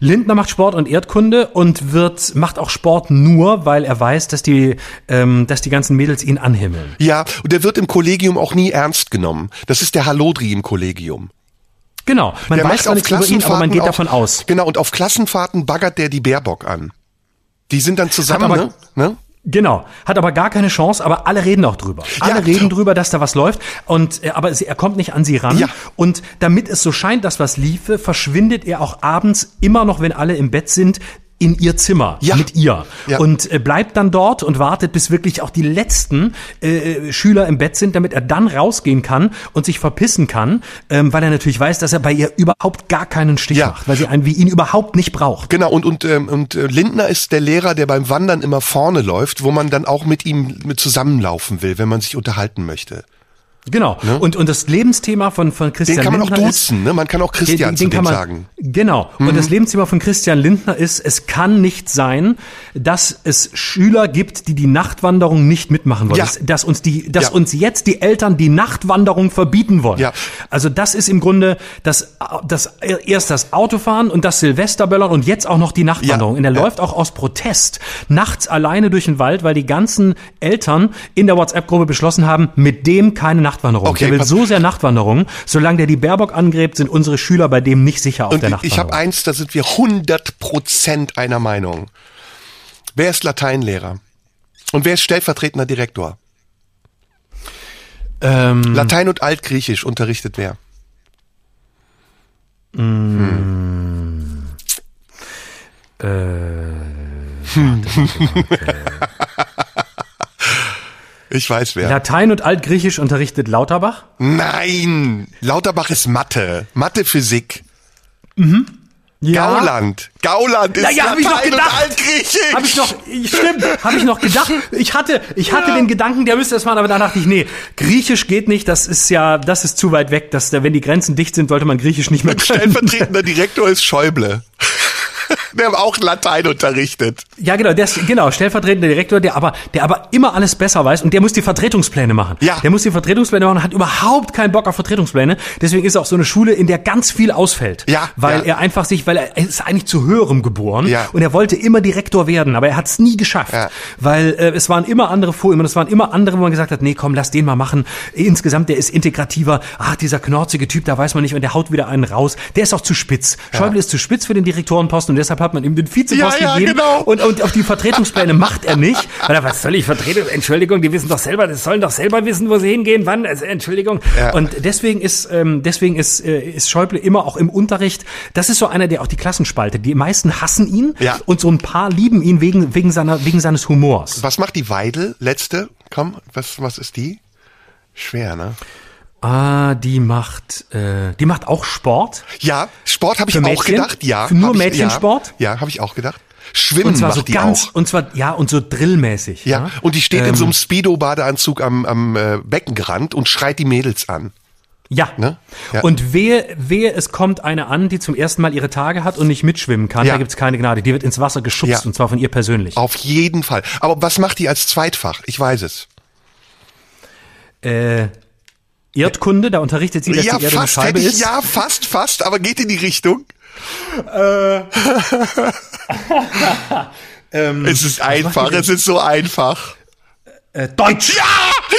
Lindner macht Sport und Erdkunde und wird macht auch Sport nur, weil er weiß, dass die ähm, dass die ganzen Mädels ihn anhimmeln. Ja, und er wird im Kollegium auch nie ernst genommen. Das ist der Halodri im Kollegium. Genau, man der weiß nichts über ihn, aber man geht auch, davon aus. Genau, und auf Klassenfahrten baggert der die Baerbock an. Die sind dann zusammen, aber, ne? ne? Genau, hat aber gar keine Chance, aber alle reden auch drüber. Alle ja, reden drüber, dass da was läuft und äh, aber sie, er kommt nicht an sie ran ja. und damit es so scheint, dass was liefe, verschwindet er auch abends immer noch, wenn alle im Bett sind, in ihr Zimmer Ja. mit ihr Ja. und äh, bleibt dann dort und wartet, bis wirklich auch die letzten äh, Schüler im Bett sind, damit er dann rausgehen kann und sich verpissen kann, ähm, weil er natürlich weiß, dass er bei ihr überhaupt gar keinen Stich Ja. macht, weil sie einen wie ihn überhaupt nicht braucht. Genau, und, und, ähm, und äh, Lindner ist der Lehrer, der beim Wandern immer vorne läuft, wo man dann auch mit ihm mit zusammenlaufen will, wenn man sich unterhalten möchte. Genau. Und, und das Lebensthema von, von Christian Ne? Den kann man auch Lindner ist, duzen, ne? Man kann auch Christian zu dem sagen. Mhm. Genau. Und das Lebensthema von Christian Lindner ist, es kann nicht sein, dass es Schüler gibt, die die Nachtwanderung nicht mitmachen wollen. Ja. Dass, dass uns die, dass Ja. uns jetzt die Eltern die Nachtwanderung verbieten wollen. Ja. Also das ist im Grunde das, das erst das Autofahren und das Silvesterböllern und jetzt auch noch die Nachtwanderung. Ja. Und er Ja. läuft auch aus Protest nachts alleine durch den Wald, weil die ganzen Eltern in der WhatsApp-Gruppe beschlossen haben, mit dem keine Nachtwanderung. Okay, der will so sehr Nachtwanderung. Solange der die Baerbock angräbt, sind unsere Schüler bei dem nicht sicher auf Und der ich Nachtwanderung. habe eins, da sind wir 100 Prozent einer Meinung. Wer ist Lateinlehrer? Und wer ist stellvertretender Direktor? ähm, Latein und Altgriechisch unterrichtet wer? Ich weiß wer. Latein und Altgriechisch unterrichtet Lauterbach. Nein, Lauterbach ist Mathe, Mathe, Physik. Ja. Gauland, Gauland ist Na ja, hab ich und gedacht. Altgriechisch. Habe ich noch, stimmt, habe ich noch gedacht. Ich hatte, ich hatte den Gedanken, der müsste das machen, aber dann dachte ich, nee, Griechisch geht nicht, das ist ja, das ist zu weit weg, dass da, wenn die Grenzen dicht sind, sollte man Griechisch nicht mehr können. Stellvertretender Direktor ist Schäuble. Der auch Latein unterrichtet. Ja, genau, der ist, genau, stellvertretender Direktor, der aber, der aber immer alles besser weiß und der muss die Vertretungspläne machen. Ja. Der muss die Vertretungspläne machen, hat überhaupt keinen Bock auf Vertretungspläne. Deswegen ist er auch so eine Schule, in der ganz viel ausfällt. Ja, Weil ja. er einfach sich, weil er, ist eigentlich zu höherem geboren Ja. und er wollte immer Direktor werden, aber er hat es nie geschafft. Ja. Weil äh, es waren immer andere vor ihm und es waren immer andere, wo man gesagt hat, nee, komm, lass den mal machen. Insgesamt, der ist integrativer. Ah, dieser knorzige Typ, da weiß man nicht und der haut wieder einen raus. Der ist auch zu spitz. Schäuble ist zu spitz für den Direktorenposten und deshalb hat man ihm den Vizeposten Ja, ja, gegeben. genau. Und, und auf die Vertretungspläne macht er nicht. Weil er, was soll ich Vertretung? Entschuldigung, die wissen doch selber, die sollen doch selber wissen, wo sie hingehen, wann. Also, Entschuldigung. Ja. Und deswegen ist, ähm, deswegen ist, äh, ist Schäuble immer auch im Unterricht. Das ist so einer, der auch die Klassen spaltet. Die meisten hassen ihn Ja. und so ein paar lieben ihn wegen, wegen seiner, wegen seines Humors. Was macht die Weidel? Letzte? Komm, was, was ist die? Schwer, ne? Ah, die macht, äh, die macht auch Sport. Ja, Sport habe ich Für auch Mädchen? gedacht. Ja, Für nur ich, Mädchensport? Ja, ja habe ich auch gedacht. Schwimmen Und zwar macht so die ganz, auch. und zwar, ja, und so drillmäßig. Ja, und die steht in Ähm, so einem Speedo-Badeanzug am, am äh, Beckenrand und schreit die Mädels an. Ja. Ne? Ja. Und wehe, wehe, es kommt eine an, die zum ersten Mal ihre Tage hat und nicht mitschwimmen kann, Ja. da gibt's keine Gnade. Die wird ins Wasser geschubst Ja. und zwar von ihr persönlich. Auf jeden Fall. Aber was macht die als Zweitfach? Ich weiß es. Äh, Erdkunde, da unterrichtet sie, dass ja, die Erde eine fast Scheibe hätte ich, ist. ja, fast, fast, aber geht in die Richtung. es ist einfach, es ist so einfach. Äh, Deutsch! Ja,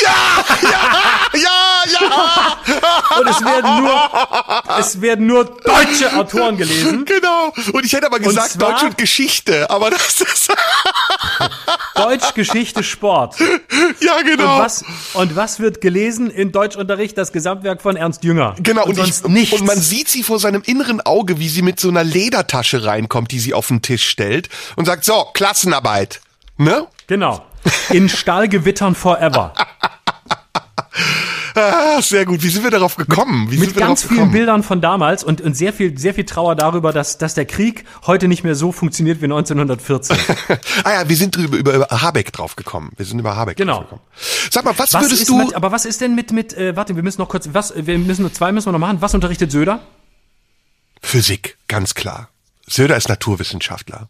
ja, ja, ja, ja. Und es werden nur, es werden nur deutsche Autoren gelesen. Genau. Und ich hätte aber gesagt zwar- Deutsch und Geschichte, aber das ist Deutsch, Geschichte, Sport. ja Und genau. was, und was wird gelesen in Deutschunterricht? Das Gesamtwerk von Ernst Jünger. Genau, und, und, ich, nichts. und man sieht sie vor seinem inneren Auge, wie sie mit so einer Ledertasche reinkommt, die sie auf den Tisch stellt und sagt, so, Klassenarbeit. Ne? Genau. In Stahlgewittern forever. Ah, sehr gut. Wie sind wir darauf gekommen? Wie Mit ganz vielen? Bildern von damals und, und sehr viel, sehr viel Trauer darüber, dass, dass der Krieg heute nicht mehr so funktioniert wie 1914. ah ja, wir sind drüber, über, über Habeck drauf gekommen. Wir sind über Habeck Genau. drauf gekommen. Sag mal, was, Was würdest du... mit, aber was ist denn mit, mit, äh, warte, wir müssen noch kurz, was, wir müssen nur zwei müssen wir noch machen. Was unterrichtet Söder? Physik, ganz klar. Söder ist Naturwissenschaftler.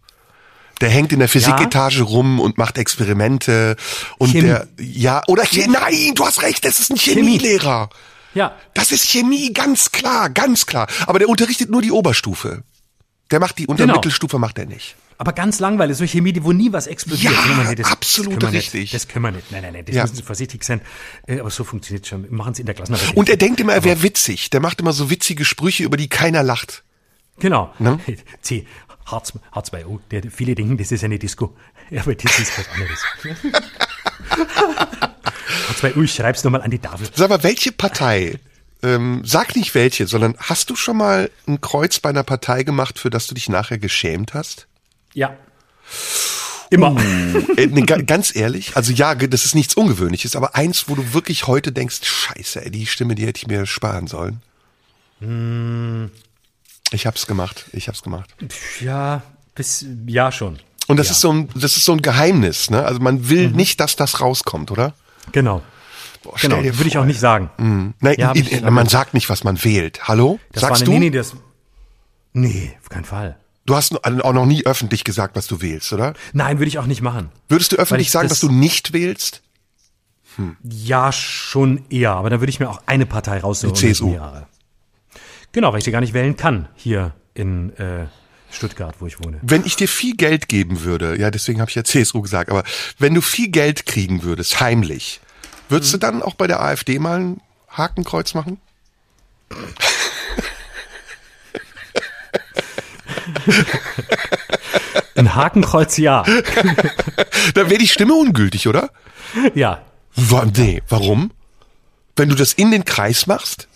Der hängt in der Physiketage ja. rum und macht Experimente und Chemie. der ja oder Chemie. nein, du hast recht, das ist ein Chemielehrer. Chemie. Ja. Das ist Chemie, ganz klar, ganz klar. Aber der unterrichtet nur die Oberstufe. Der macht die unter genau. Mittelstufe macht er nicht. Aber ganz langweilig, so Chemie, wo nie was explodiert. Ja, nee, das, absolut das richtig. Nicht, das können wir nicht. Nein, nein, nein, das ja. müssen Sie vorsichtig sein. Äh, aber so funktioniert schon. Machen Sie in der Klasse. Und er denkt immer, er wäre witzig. Der macht immer so witzige Sprüche, über die keiner lacht. Genau. Ne? H2, H2O. Der, viele denken, das ist eine Disco. Ja, aber das ist was anderes. H2O, ich schreib's nochmal an die Tafel. Sag mal, welche Partei? Ähm, sag nicht welche, sondern hast du schon mal ein Kreuz bei einer Partei gemacht, für das du dich nachher geschämt hast? Ja. Immer. Mm. Äh, ganz ehrlich, also ja, das ist nichts Ungewöhnliches, aber eins, wo du wirklich heute denkst, scheiße, ey, die Stimme, die hätte ich mir sparen sollen. Mm, ich hab's gemacht, ich hab's gemacht. Ja, bis, ja schon. Und das ja. ist so ein, das ist so ein Geheimnis, ne? Also man will mhm. nicht, dass das rauskommt, oder? Genau. Boah, genau, würde ich auch nicht sagen. Mhm. Nein, ja, ich, man sagt nicht, was man wählt. Hallo? Das Sagst eine, du? Nee, nee, das, nee, auf keinen Fall. Du hast auch noch nie öffentlich gesagt, was du wählst, oder? Nein, würde ich auch nicht machen. Würdest du öffentlich sagen, dass du nicht wählst? Hm. Ja, schon eher, aber dann würde ich mir auch eine Partei raussuchen. Die CSU. Genau, weil ich sie gar nicht wählen kann hier in äh, Stuttgart, wo ich wohne. Wenn ich dir viel Geld geben würde, ja, deswegen habe ich ja CSU gesagt, aber wenn du viel Geld kriegen würdest, heimlich, würdest hm. du dann auch bei der AfD mal ein Hakenkreuz machen? Ein Hakenkreuz, ja. Dann wäre die Stimme ungültig, oder? Ja. Nee, warum? Wenn du das in den Kreis machst?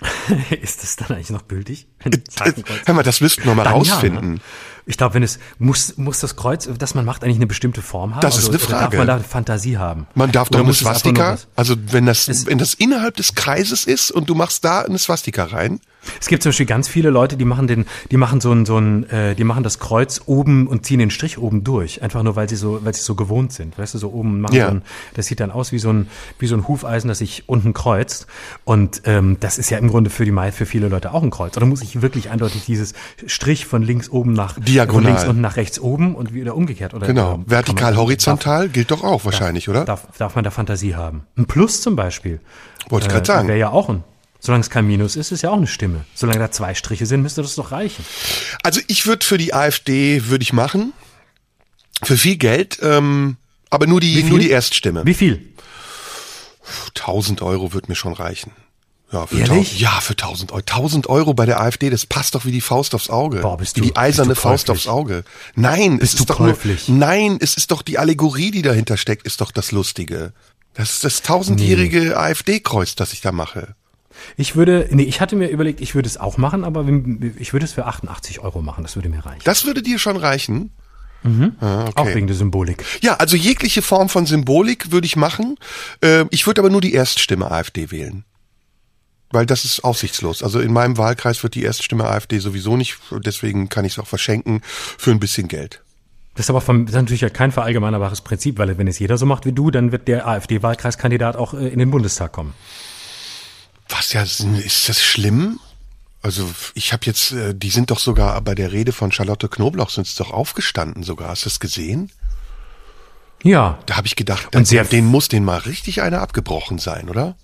ist das dann eigentlich noch gültig? Hör mal, das müssten wir mal dann rausfinden. Ja, ne? Ich glaube, wenn es muss, muss das Kreuz, das man macht, eigentlich eine bestimmte Form haben. Das also, ist eine Frage. Darf man da Fantasie haben? Man darf doch eine Swastika. Also wenn das, wenn das innerhalb des Kreises ist und du machst da eine Swastika rein. Es gibt zum Beispiel ganz viele Leute, die machen den, die machen so ein, so ein, äh, die machen das Kreuz oben und ziehen den Strich oben durch, einfach nur weil sie so, weil sie so gewohnt sind, weißt du, so oben machen. Ja. So ein, das sieht dann aus wie so ein, wie so ein Hufeisen, das sich unten kreuzt. Und ähm, das ist ja im Grunde für die für viele Leute auch ein Kreuz. Oder muss ich wirklich eindeutig dieses Strich von links oben nach Diagonal. von links unten nach rechts oben und wieder umgekehrt oder genau ähm, vertikal man, horizontal darf, gilt doch auch wahrscheinlich, darf, oder? Darf, darf man da Fantasie haben? Ein Plus zum Beispiel. Wollte ich äh, gerade sagen. Wäre ja auch ein Solange es kein Minus ist, ist ja auch eine Stimme. Solange da zwei Striche sind, müsste das doch reichen. Also ich würde für die AfD würde ich machen. Für viel Geld, ähm, aber nur die, nur die Erststimme. Wie viel? 1000 Euro wird mir schon reichen. Ja, für Ehrlich? ja, für 1000 Euro. 1000 Euro bei der AfD, das passt doch wie die Faust aufs Auge. Boah, bist wie du, die eiserne Faust aufs Auge. Nein, bist es ist doch käuflich? nur, nein, es ist doch die Allegorie, die dahinter steckt, ist doch das Lustige. Das ist das tausendjährige nee. AfD-Kreuz, das ich da mache. Ich würde, nee, ich hatte mir überlegt, ich würde es auch machen, aber ich würde es für 88 Euro machen, das würde mir reichen. Das würde dir schon reichen? Mhm. Ah, okay. Auch wegen der Symbolik. Ja, also jegliche Form von Symbolik würde ich machen. Äh, ich würde aber nur die Erststimme AfD wählen. Weil das ist aussichtslos. Also in meinem Wahlkreis wird die Erststimme AfD sowieso nicht, deswegen kann ich es auch verschenken für ein bisschen Geld. Das ist aber vom, das ist natürlich kein verallgemeinerbares Prinzip, weil wenn es jeder so macht wie du, dann wird der AfD-Wahlkreiskandidat auch äh, in den Bundestag kommen. Was ja, ist das schlimm? Also ich habe jetzt, äh, die sind doch sogar bei der Rede von Charlotte Knoblauch sind sie doch aufgestanden sogar. Hast du das gesehen? Ja. Da habe ich gedacht, sehr, denen muss den mal richtig einer abgebrochen sein, oder?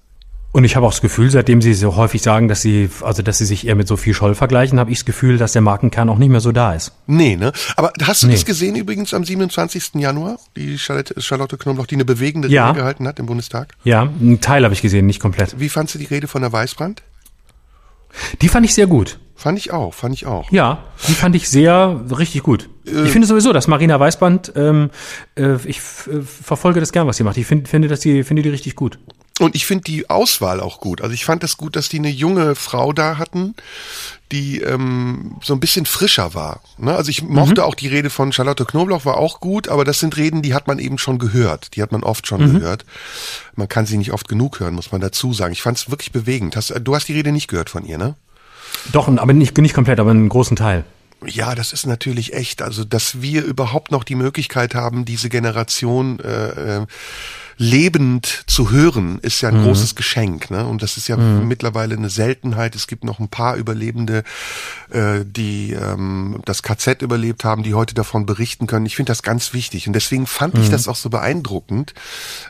Und ich habe auch das Gefühl, seitdem Sie so häufig sagen, dass Sie, also dass Sie sich eher mit Sophie Scholl vergleichen, habe ich das Gefühl, dass der Markenkern auch nicht mehr so da ist. Nee, ne? Aber hast du nee. das gesehen übrigens am 27. Januar, die Charlotte, Charlotte Knoblauch, die eine bewegende ja. Rede gehalten hat im Bundestag? Ja, einen Teil habe ich gesehen, nicht komplett. Wie fandst du die Rede von der Weißbrand? Die fand ich sehr gut. Fand ich auch, fand ich auch. Ja, die fand ich sehr richtig gut. Äh, ich finde sowieso, dass Marina Weißband, ähm, äh, ich äh, verfolge das gern, was sie macht. Ich find, finde, dass die, finde die richtig gut. Und ich finde die Auswahl auch gut. Also ich fand das gut, dass die eine junge Frau da hatten, die ähm, so ein bisschen frischer war. Ne? Also ich mochte mhm. auch die Rede von Charlotte Knoblauch, war auch gut, aber das sind Reden, die hat man eben schon gehört. Die hat man oft schon mhm. gehört. Man kann sie nicht oft genug hören, muss man dazu sagen. Ich fand es wirklich bewegend. Hast, du hast die Rede nicht gehört von ihr, ne? Doch, aber nicht, nicht komplett, aber einen großen Teil. Ja, das ist natürlich echt. Also, dass wir überhaupt noch die Möglichkeit haben, diese Generation äh, äh, lebend zu hören, ist ja ein mhm. großes Geschenk. Ne? Und das ist ja mhm. mittlerweile eine Seltenheit. Es gibt noch ein paar Überlebende, äh, die ähm, das KZ überlebt haben, die heute davon berichten können. Ich finde das ganz wichtig. Und deswegen fand mhm. ich das auch so beeindruckend.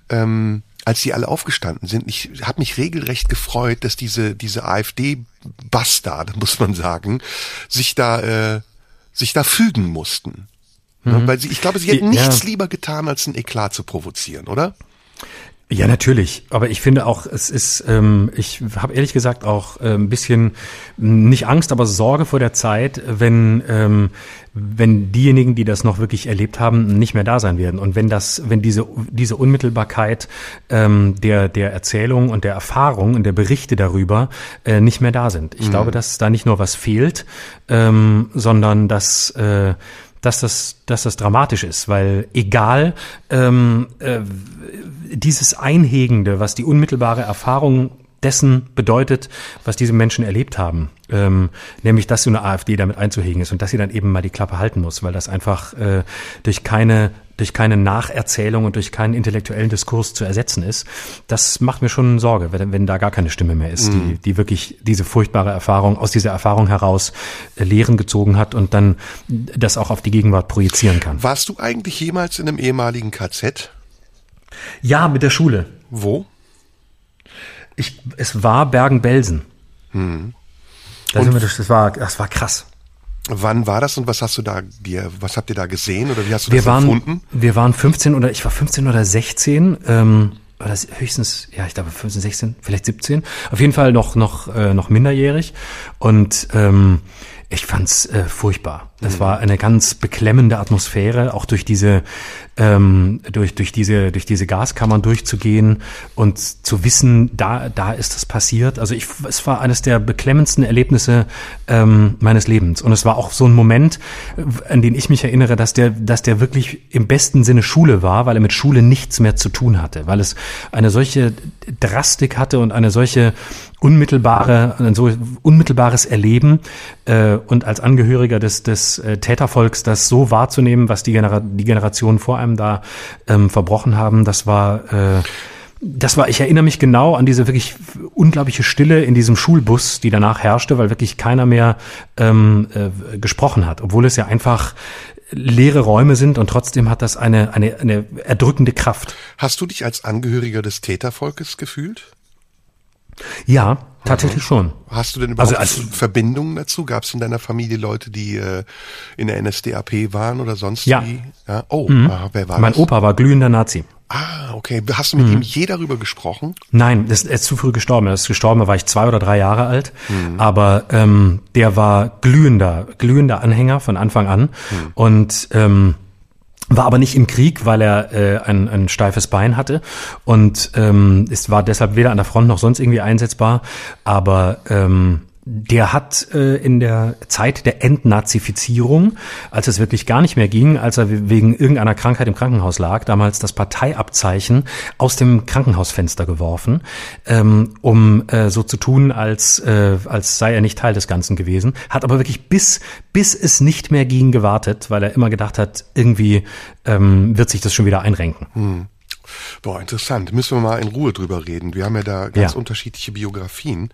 Ähm, als sie alle aufgestanden sind, ich habe mich regelrecht gefreut, dass diese diese AfD-Bastard, muss man sagen, sich da äh, sich da fügen mussten. Mhm. Weil sie, ich glaube, sie hätten nichts ja. lieber getan, als ein Eklat zu provozieren, oder? Ja, natürlich. Aber ich finde auch, es ist, ähm, ich habe ehrlich gesagt auch äh, ein bisschen nicht Angst, aber Sorge vor der Zeit, wenn ähm, wenn diejenigen, die das noch wirklich erlebt haben, nicht mehr da sein werden und wenn das, wenn diese diese Unmittelbarkeit ähm, der der Erzählung und der Erfahrung und der Berichte darüber äh, nicht mehr da sind. Ich mhm. glaube, dass da nicht nur was fehlt, ähm, sondern dass äh, dass das, dass das dramatisch ist, weil egal ähm, äh, dieses Einhegende, was die unmittelbare Erfahrung dessen bedeutet, was diese Menschen erlebt haben. Ähm, nämlich, dass so eine AfD damit einzuhegen ist und dass sie dann eben mal die Klappe halten muss, weil das einfach äh, durch keine durch keine Nacherzählung und durch keinen intellektuellen Diskurs zu ersetzen ist. Das macht mir schon Sorge, wenn, wenn da gar keine Stimme mehr ist, mhm. die, die wirklich diese furchtbare Erfahrung, aus dieser Erfahrung heraus äh, Lehren gezogen hat und dann das auch auf die Gegenwart projizieren kann. Warst du eigentlich jemals in einem ehemaligen KZ? Ja, mit der Schule. Wo? Ich, es war Bergen-Belsen. Hm. Da das, war, das war krass. Wann war das und was hast du da dir, was habt ihr da gesehen oder wie hast du wir das waren, empfunden? Wir waren 15 oder ich war 15 oder 16, ähm, oder das höchstens, ja, ich glaube 15, 16, vielleicht 17. Auf jeden Fall noch noch äh, noch minderjährig und ähm, ich fand's äh, furchtbar. Das mhm. war eine ganz beklemmende Atmosphäre, auch durch diese ähm, durch durch diese durch diese Gaskammern durchzugehen und zu wissen, da da ist das passiert. Also ich es war eines der beklemmendsten Erlebnisse ähm, meines Lebens und es war auch so ein Moment, an den ich mich erinnere, dass der dass der wirklich im besten Sinne Schule war, weil er mit Schule nichts mehr zu tun hatte, weil es eine solche Drastik hatte und eine solche unmittelbare, ein so unmittelbares Erleben äh, und als Angehöriger des, des äh, Tätervolks das so wahrzunehmen, was die, Genera die Generationen vor einem da ähm, verbrochen haben, das war äh, das war, ich erinnere mich genau an diese wirklich unglaubliche Stille in diesem Schulbus, die danach herrschte, weil wirklich keiner mehr ähm, äh, gesprochen hat, obwohl es ja einfach leere Räume sind und trotzdem hat das eine, eine, eine erdrückende Kraft. Hast du dich als Angehöriger des Tätervolkes gefühlt? Ja, tatsächlich mhm. schon. Hast du denn überhaupt also, als, Verbindungen dazu? Gab es in deiner Familie Leute, die äh, in der NSDAP waren oder sonst ja. wie? Ja. Oh, mhm. aha, wer war mein das? Mein Opa war glühender Nazi. Ah, okay. Hast du mit mhm. ihm je darüber gesprochen? Nein, er ist zu früh gestorben. Er ist gestorben, da war ich zwei oder drei Jahre alt. Mhm. Aber ähm, der war glühender, glühender Anhänger von Anfang an. Mhm. Und ähm, war aber nicht im Krieg, weil er äh, ein, ein steifes Bein hatte und ähm, es war deshalb weder an der Front noch sonst irgendwie einsetzbar. Aber ähm, der hat äh, in der Zeit der Entnazifizierung, als es wirklich gar nicht mehr ging, als er wegen irgendeiner Krankheit im Krankenhaus lag, damals das Parteiabzeichen aus dem Krankenhausfenster geworfen, ähm, um äh, so zu tun, als, äh, als sei er nicht Teil des Ganzen gewesen, hat aber wirklich bis, bis es nicht mehr ging gewartet, weil er immer gedacht hat, irgendwie ähm, wird sich das schon wieder einrenken. Hm. Boah, interessant. Müssen wir mal in Ruhe drüber reden. Wir haben ja da ganz ja. unterschiedliche Biografien.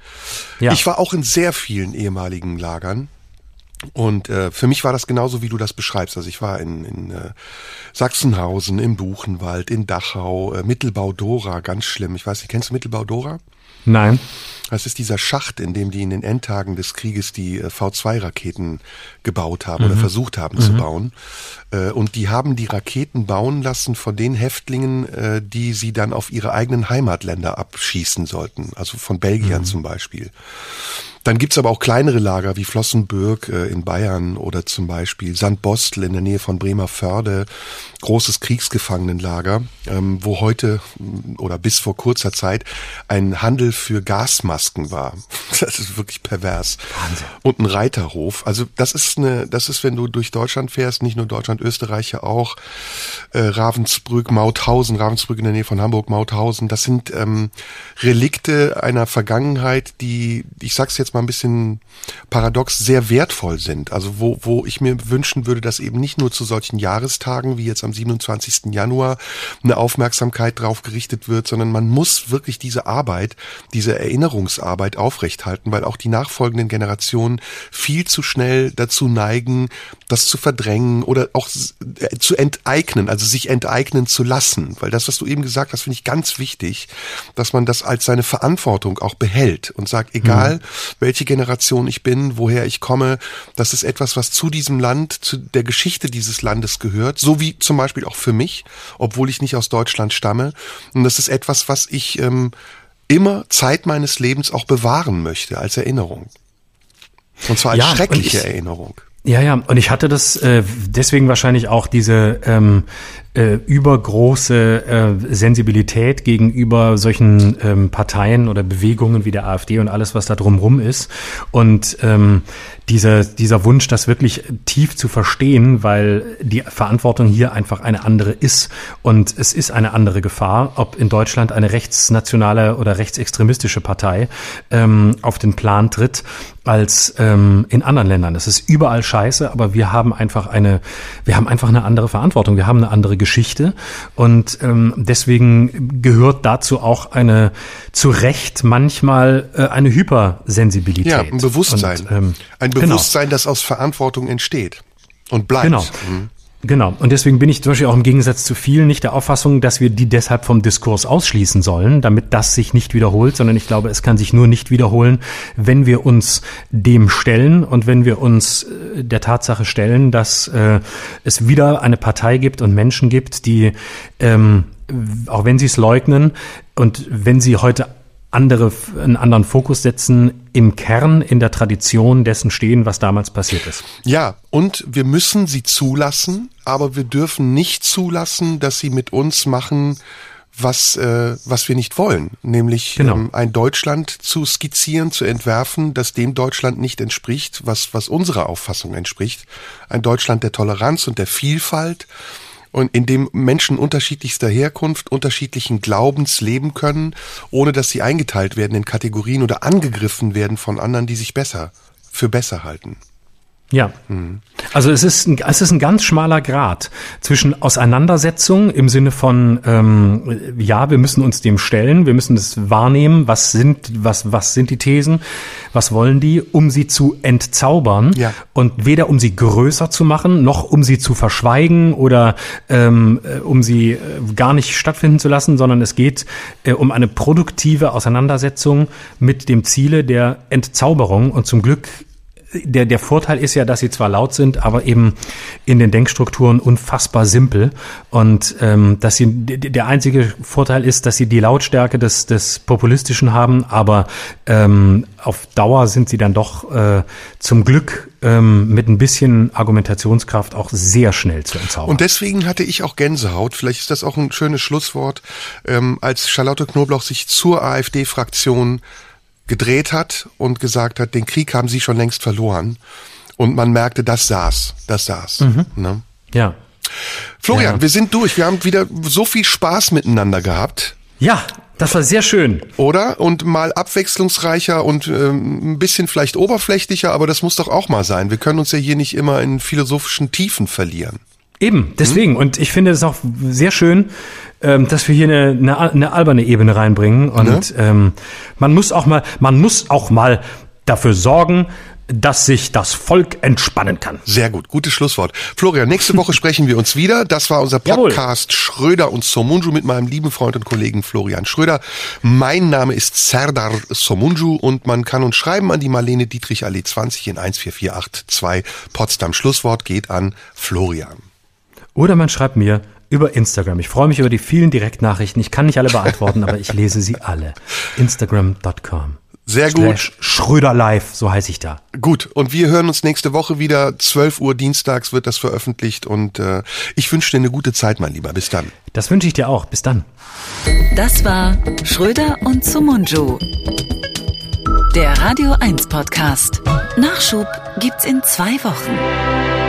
Ja. Ich war auch in sehr vielen ehemaligen Lagern. Und äh, für mich war das genauso, wie du das beschreibst. Also ich war in, in äh, Sachsenhausen, im Buchenwald, in Dachau, äh, Mittelbau-Dora, ganz schlimm. Ich weiß nicht, kennst du Mittelbau-Dora? Nein. Das ist dieser Schacht, in dem die in den Endtagen des Krieges die äh, V2-Raketen gebaut haben mhm. oder versucht haben mhm. zu bauen. Äh, und die haben die Raketen bauen lassen von den Häftlingen, äh, die sie dann auf ihre eigenen Heimatländer abschießen sollten. Also von Belgiern mhm. zum Beispiel. Dann gibt's aber auch kleinere Lager wie Flossenbürg äh, in Bayern oder zum Beispiel Sandbostel in der Nähe von Bremerförde, großes Kriegsgefangenenlager, ähm, wo heute mm, oder bis vor kurzer Zeit ein Handel für Gasmasken war. Das ist wirklich pervers. Wahnsinn. Und ein Reiterhof. Also das ist eine, das ist, wenn du durch Deutschland fährst, nicht nur Deutschland, Österreich ja auch, äh, Ravensbrück, Mauthausen, Ravensbrück in der Nähe von Hamburg, Mauthausen, das sind ähm, Relikte einer Vergangenheit, die, ich sag's jetzt mal ein bisschen paradox, sehr wertvoll sind. Also wo, wo ich mir wünschen würde, dass eben nicht nur zu solchen Jahrestagen wie jetzt am 27. Januar eine Aufmerksamkeit drauf gerichtet wird, sondern man muss wirklich diese Arbeit, diese Erinnerungsarbeit aufrechthalten, weil auch die nachfolgenden Generationen viel zu schnell dazu neigen, das zu verdrängen oder auch äh, zu enteignen, also sich enteignen zu lassen. Weil das, was du eben gesagt hast, finde ich ganz wichtig, dass man das als seine Verantwortung auch behält und sagt, egal mhm. Welche Generation ich bin, woher ich komme, das ist etwas, was zu diesem Land, zu der Geschichte dieses Landes gehört, so wie zum Beispiel auch für mich, obwohl ich nicht aus Deutschland stamme. Und das ist etwas, was ich ähm, immer Zeit meines Lebens auch bewahren möchte als Erinnerung. Und zwar als ja, schreckliche ich, Erinnerung. Ja, ja, und ich hatte das äh, deswegen wahrscheinlich auch diese ähm, äh, übergroße äh, Sensibilität gegenüber solchen ähm, Parteien oder Bewegungen wie der AfD und alles, was da drumrum ist. Und ähm, dieser, dieser Wunsch, das wirklich tief zu verstehen, weil die Verantwortung hier einfach eine andere ist. Und es ist eine andere Gefahr, ob in Deutschland eine rechtsnationale oder rechtsextremistische Partei ähm, auf den Plan tritt als ähm, in anderen Ländern. Das ist überall scheiße, aber wir haben einfach eine, wir haben einfach eine andere Verantwortung. Wir haben eine andere Geschichte und ähm, deswegen gehört dazu auch eine zu Recht manchmal äh, eine Hypersensibilität. Ja, ein Bewusstsein. Und, ähm, ein genau. Bewusstsein, genau. das aus Verantwortung entsteht und bleibt. Genau. Mhm. Genau. Und deswegen bin ich zum Beispiel auch im Gegensatz zu vielen nicht der Auffassung, dass wir die deshalb vom Diskurs ausschließen sollen, damit das sich nicht wiederholt, sondern ich glaube, es kann sich nur nicht wiederholen, wenn wir uns dem stellen und wenn wir uns äh, der Tatsache stellen, dass äh, es wieder eine Partei gibt und Menschen gibt, die, ähm, auch wenn sie es leugnen und wenn sie heute andere, einen anderen Fokus setzen, im Kern in der Tradition dessen stehen, was damals passiert ist. Ja, und wir müssen sie zulassen, aber wir dürfen nicht zulassen, dass sie mit uns machen, was, äh, was wir nicht wollen, nämlich genau. ähm, ein Deutschland zu skizzieren, zu entwerfen, das dem Deutschland nicht entspricht, was, was unserer Auffassung entspricht. Ein Deutschland der Toleranz und der Vielfalt und in dem Menschen unterschiedlichster Herkunft, unterschiedlichen Glaubens leben können, ohne dass sie eingeteilt werden in Kategorien oder angegriffen werden von anderen, die sich besser für besser halten. Ja. Also es ist, ein, es ist ein ganz schmaler Grad zwischen Auseinandersetzung im Sinne von, ähm, ja, wir müssen uns dem stellen, wir müssen es wahrnehmen, was sind, was, was sind die Thesen, was wollen die, um sie zu entzaubern ja. und weder um sie größer zu machen, noch um sie zu verschweigen oder ähm, äh, um sie äh, gar nicht stattfinden zu lassen, sondern es geht äh, um eine produktive Auseinandersetzung mit dem Ziele der Entzauberung und zum Glück der, der Vorteil ist ja, dass sie zwar laut sind, aber eben in den Denkstrukturen unfassbar simpel. Und ähm, dass sie der einzige Vorteil ist, dass sie die Lautstärke des, des Populistischen haben, aber ähm, auf Dauer sind sie dann doch äh, zum Glück ähm, mit ein bisschen Argumentationskraft auch sehr schnell zu entzaubern. Und deswegen hatte ich auch Gänsehaut, vielleicht ist das auch ein schönes Schlusswort, ähm, als Charlotte Knoblauch sich zur AfD-Fraktion gedreht hat und gesagt hat, den Krieg haben sie schon längst verloren. Und man merkte, das saß, das saß. Mhm. Ne? Ja. Florian, ja. wir sind durch. Wir haben wieder so viel Spaß miteinander gehabt. Ja, das war sehr schön. Oder? Und mal abwechslungsreicher und ähm, ein bisschen vielleicht oberflächlicher, aber das muss doch auch mal sein. Wir können uns ja hier nicht immer in philosophischen Tiefen verlieren. Eben, deswegen. Hm? Und ich finde es auch sehr schön, ähm, dass wir hier eine, eine, eine alberne Ebene reinbringen. Und ja. ähm, man muss auch mal, man muss auch mal dafür sorgen, dass sich das Volk entspannen kann. Sehr gut, gutes Schlusswort. Florian, nächste Woche sprechen wir uns wieder. Das war unser Podcast Jawohl. Schröder und Somunju mit meinem lieben Freund und Kollegen Florian Schröder. Mein Name ist Serdar Somunju und man kann uns schreiben an die Marlene Dietrich Allee 20 in 14482 Potsdam. Schlusswort geht an Florian. Oder man schreibt mir über Instagram. Ich freue mich über die vielen Direktnachrichten. Ich kann nicht alle beantworten, aber ich lese sie alle. Instagram.com. Sehr gut. Schröder Live, so heiße ich da. Gut, und wir hören uns nächste Woche wieder. 12 Uhr dienstags wird das veröffentlicht und äh, ich wünsche dir eine gute Zeit, mein Lieber. Bis dann. Das wünsche ich dir auch. Bis dann. Das war Schröder und Sumunju. Der Radio 1 Podcast. Nachschub gibt's in zwei Wochen.